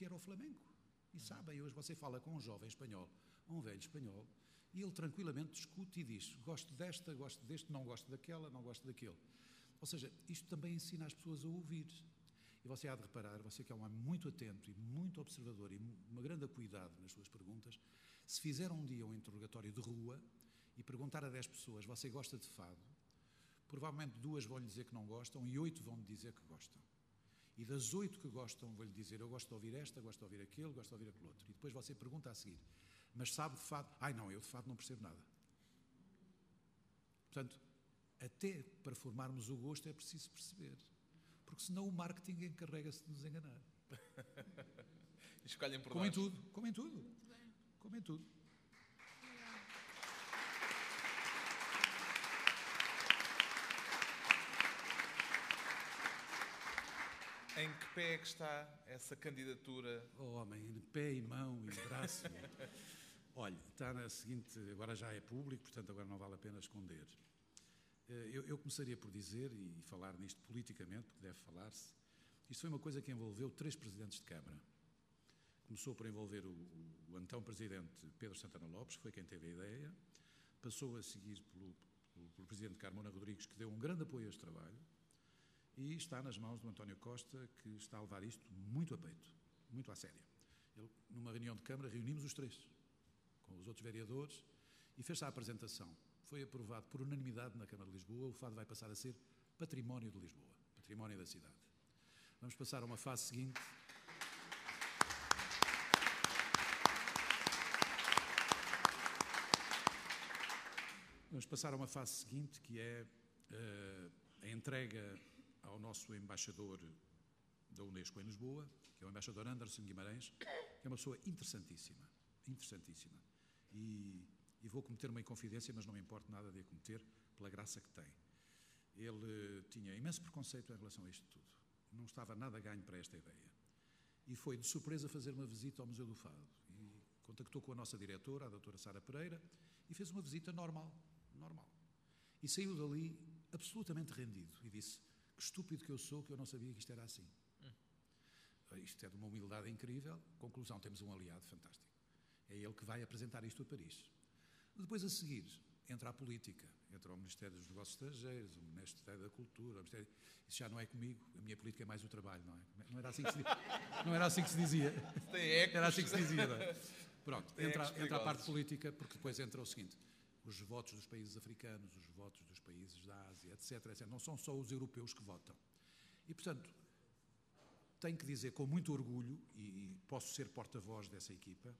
que era o flamenco. E sabem, hoje você fala com um jovem espanhol, um velho espanhol, e ele tranquilamente discute e diz: gosto desta, gosto deste, não gosto daquela, não gosto daquele. Ou seja, isto também ensina as pessoas a ouvir. E você há de reparar, você que é um homem muito atento e muito observador e uma grande cuidado nas suas perguntas, se fizer um dia um interrogatório de rua e perguntar a 10 pessoas: você gosta de fado? Provavelmente duas vão lhe dizer que não gostam e oito vão lhe dizer que gostam. E das oito que gostam, vou-lhe dizer: eu gosto de ouvir esta, gosto de ouvir aquele, gosto de ouvir aquele outro. E depois você pergunta a seguir: mas sabe de fado? Ai não, eu de fado não percebo nada. Portanto, até para formarmos o gosto é preciso perceber. Porque senão o marketing encarrega-se de nos enganar. [laughs] Escolhem por Como em nós. tudo, como em tudo. Como em tudo. Em que pé é que está essa candidatura? Oh, homem, em pé e mão e braço. [laughs] Olha, está na seguinte, agora já é público, portanto agora não vale a pena esconder. Eh, Eu, eu começaria por dizer, e falar nisto politicamente, porque deve falar-se, isto foi uma coisa que envolveu três presidentes de Câmara. Começou por envolver o, o então presidente Pedro Santana Lopes, que foi quem teve a ideia, passou a seguir pelo, pelo, pelo presidente Carmona Rodrigues, que deu um grande apoio a este trabalho, e está nas mãos do António Costa, que está a levar isto muito a peito, muito à séria. Ele, numa reunião de Câmara, reunimos os três. com os outros vereadores e fez-se a apresentação. Foi aprovado por unanimidade na Câmara de Lisboa. O fado vai passar a ser património de Lisboa, património da cidade. Vamos passar a uma fase seguinte. Vamos passar a uma fase seguinte, que é uh, a entrega ao nosso embaixador da Unesco em Lisboa, que é o embaixador Anderson Guimarães, que é uma pessoa interessantíssima, interessantíssima. E, e vou cometer uma inconfidência, mas não me importa nada de a cometer, pela graça que tem. Ele tinha imenso preconceito em relação a isto tudo. Não estava nada ganho para esta ideia. E foi de surpresa fazer uma visita ao Museu do Fado. E contactou com a nossa diretora, a doutora Sara Pereira, e fez uma visita normal, normal. E saiu dali absolutamente rendido e disse: estúpido que eu sou, que eu não sabia que isto era assim. Hum. Isto é de uma humildade incrível. Conclusão: temos um aliado fantástico. É ele que vai apresentar isto a Paris. Depois, a seguir, entra a política, entra o Ministério dos Negócios Estrangeiros, o Ministério da Cultura, o Ministério... isso já não é comigo, a minha política é mais o trabalho, não é? Não era assim que se, [laughs] não era assim que se dizia. Era assim que se dizia, é? Pronto, entra, entra a parte política, porque depois entra o seguinte: os votos dos países africanos, os votos países da Ásia, etc, etc. Não são só os europeus que votam. E, portanto, tenho que dizer com muito orgulho, e posso ser porta-voz dessa equipa,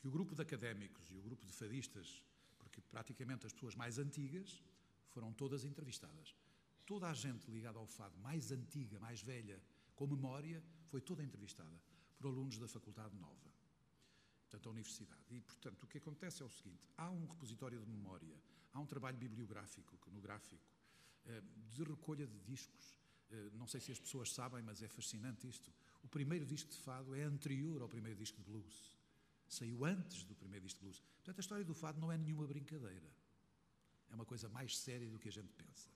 que o grupo de académicos e o grupo de fadistas, porque praticamente as pessoas mais antigas foram todas entrevistadas. Toda a gente ligada ao fado mais antiga, mais velha, com memória, foi toda entrevistada por alunos da Faculdade Nova, portanto, a Universidade. E, portanto, o que acontece é o seguinte: há um repositório de memória, há um trabalho bibliográfico, iconográfico, eh, de recolha de discos. Eh, não sei se as pessoas sabem, mas é fascinante isto. O primeiro disco de fado é anterior ao primeiro disco de blues saiu antes do primeiro disco de blues. Portanto, a história do fado não é nenhuma brincadeira. É uma coisa mais séria do que a gente pensa.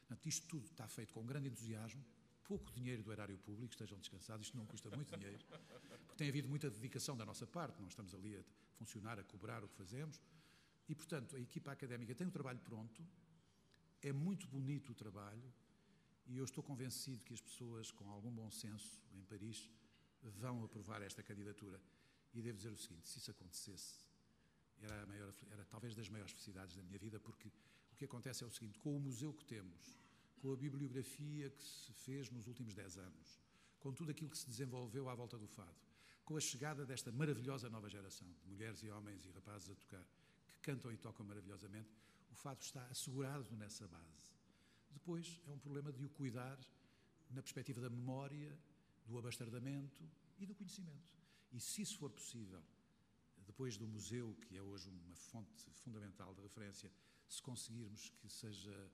Portanto, isto tudo está feito com grande entusiasmo, pouco dinheiro do erário público, estejam descansados, isto não custa muito dinheiro, porque tem havido muita dedicação da nossa parte, não estamos ali a funcionar, a cobrar o que fazemos, e, portanto, a equipa académica tem o trabalho pronto, é muito bonito o trabalho, e eu estou convencido que as pessoas com algum bom senso em Paris vão aprovar esta candidatura. E devo dizer o seguinte: se isso acontecesse, era, maior, era talvez das maiores felicidades da minha vida, porque o que acontece é o seguinte: com o museu que temos, com a bibliografia que se fez nos últimos dez anos, com tudo aquilo que se desenvolveu à volta do fado, com a chegada desta maravilhosa nova geração de mulheres e homens e rapazes a tocar, cantam e tocam maravilhosamente, o fado está assegurado nessa base. Depois é um problema de o cuidar na perspectiva da memória, do abastardamento e do conhecimento. E se isso for possível, depois do museu, que é hoje uma fonte fundamental de referência, se conseguirmos que seja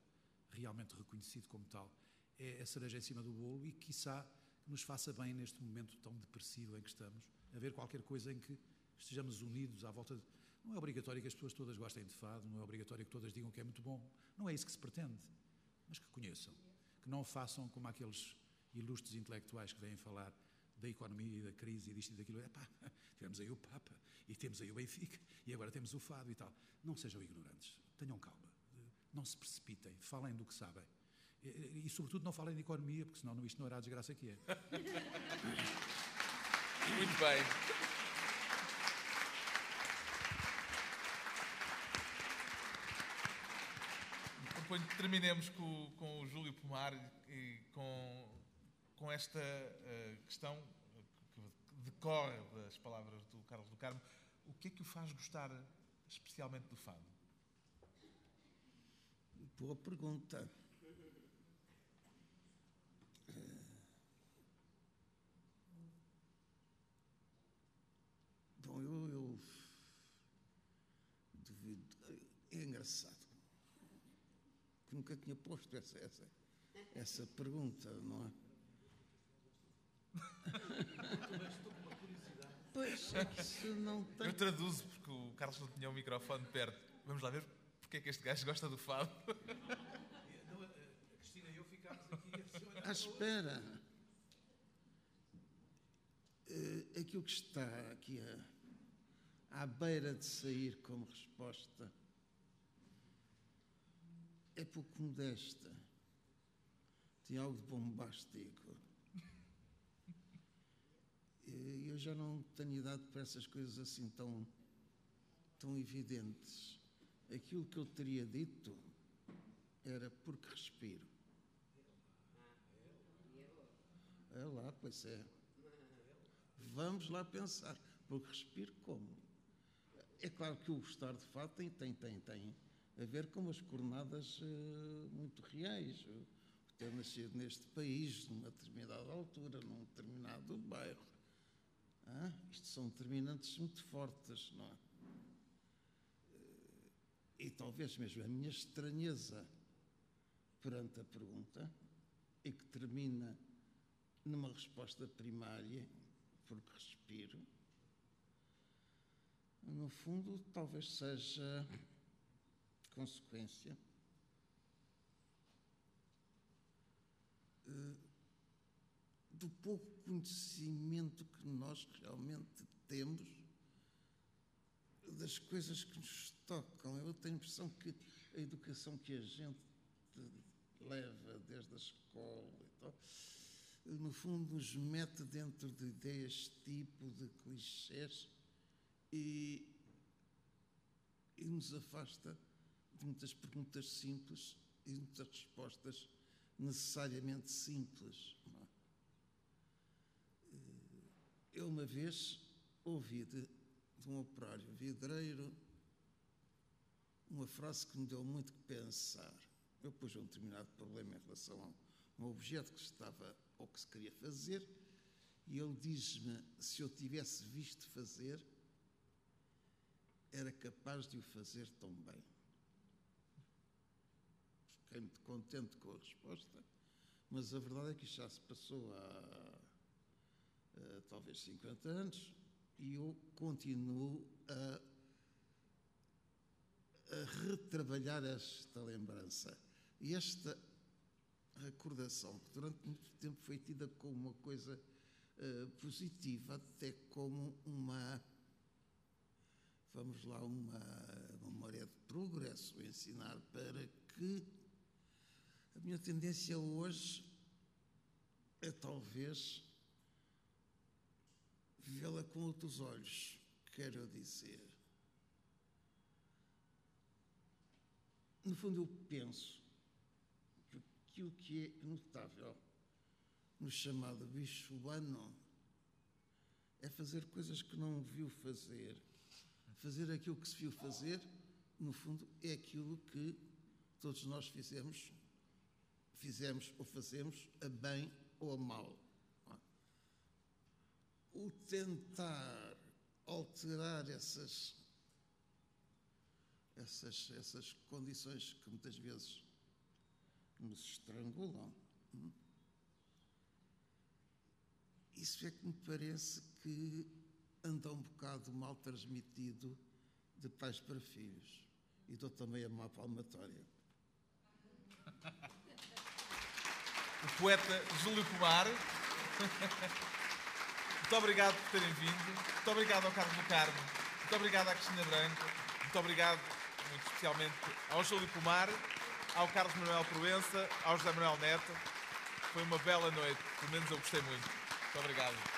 realmente reconhecido como tal, é a cereja em cima do bolo e, quiçá, que nos faça bem neste momento tão depressivo em que estamos, haver qualquer coisa em que estejamos unidos à volta de... Não é obrigatório que as pessoas todas gostem de fado, não é obrigatório que todas digam que é muito bom, não é isso que se pretende, mas que conheçam, que não façam como aqueles ilustres intelectuais que vêm falar da economia e da crise e disto e daquilo. Epá, [laughs] tivemos aí o Papa e temos aí o Benfica e agora temos o Fado e tal. Não sejam ignorantes, tenham calma, não se precipitem, falem do que sabem. E, e, sobretudo não falem de economia, porque senão isto não era a desgraça que é. [laughs] Muito bem. Que terminemos com, com o Júlio Pomar e com com esta uh, questão que decorre das palavras do Carlos do Carmo, o que é que o faz gostar especialmente do fado? Boa pergunta. Bom, eu, eu. É engraçado. Nunca tinha posto essa, essa, essa pergunta, não é? Pois, isso não tem. Eu traduzo porque o Carlos não tinha o microfone perto. Vamos lá ver porque é que este gajo gosta do fado. a Cristina e eu ficámos aqui à espera. Uh, aquilo que está aqui à, à beira de sair como resposta é pouco modesta. Tem algo de bombástico eu já não tenho idade para essas coisas assim tão tão evidentes. Aquilo que eu teria dito era porque respiro. É lá, pois é. Vamos lá pensar. Porque respiro como? É claro que o gostar de fato tem, tem, tem, tem a ver com as coordenadas uh, muito reais. O ter nascido neste país, numa determinada altura, num determinado bairro. Ah, isto são determinantes muito fortes, não é? E talvez mesmo a minha estranheza perante a pergunta, e que termina numa resposta primária, porque respiro, no fundo, talvez seja consequência eh, do pouco conhecimento que nós realmente temos das coisas que nos tocam. Eu tenho a impressão que a educação que a gente leva desde a escola e tal, no fundo nos mete dentro de ideias tipo de clichês e, e nos afasta de muitas perguntas simples e de muitas respostas necessariamente simples. É? Eu uma vez ouvi de, de um operário vidreiro uma frase que me deu muito que pensar. Eu pus um determinado problema em relação a um objeto que estava ou que se queria fazer e ele diz-me se eu tivesse visto fazer era capaz de o fazer tão bem. Fiquei muito contente com a resposta, mas a verdade é que isto já se passou há, há talvez 50 anos e eu continuo a, a retrabalhar esta lembrança. E esta recordação, que durante muito tempo foi tida como uma coisa uh, positiva, até como uma vamos lá, uma memória de progresso, ensinar para que a minha tendência hoje é talvez vê-la com outros olhos, quero dizer. No fundo, eu penso que aquilo que é notável no chamado bicho humano é fazer coisas que não viu fazer fazer aquilo que se viu fazer, no fundo, é aquilo que todos nós fizemos, fizemos ou fazemos a bem ou a mal. O tentar alterar essas, essas, essas condições que muitas vezes nos estrangulam, hum, isso é que me parece que anda um bocado mal transmitido de pais para filhos. E dou também a má palmatória. [laughs] O poeta Júlio Pomar. Muito obrigado por terem vindo. Muito obrigado ao Carlos do Carmo. Muito obrigado à Cristina Branco. Muito obrigado, muito especialmente, ao Júlio Pomar, ao Carlos Manuel Proença, ao José Manuel Neto. Foi uma bela noite. Pelo menos eu gostei muito. Muito obrigado.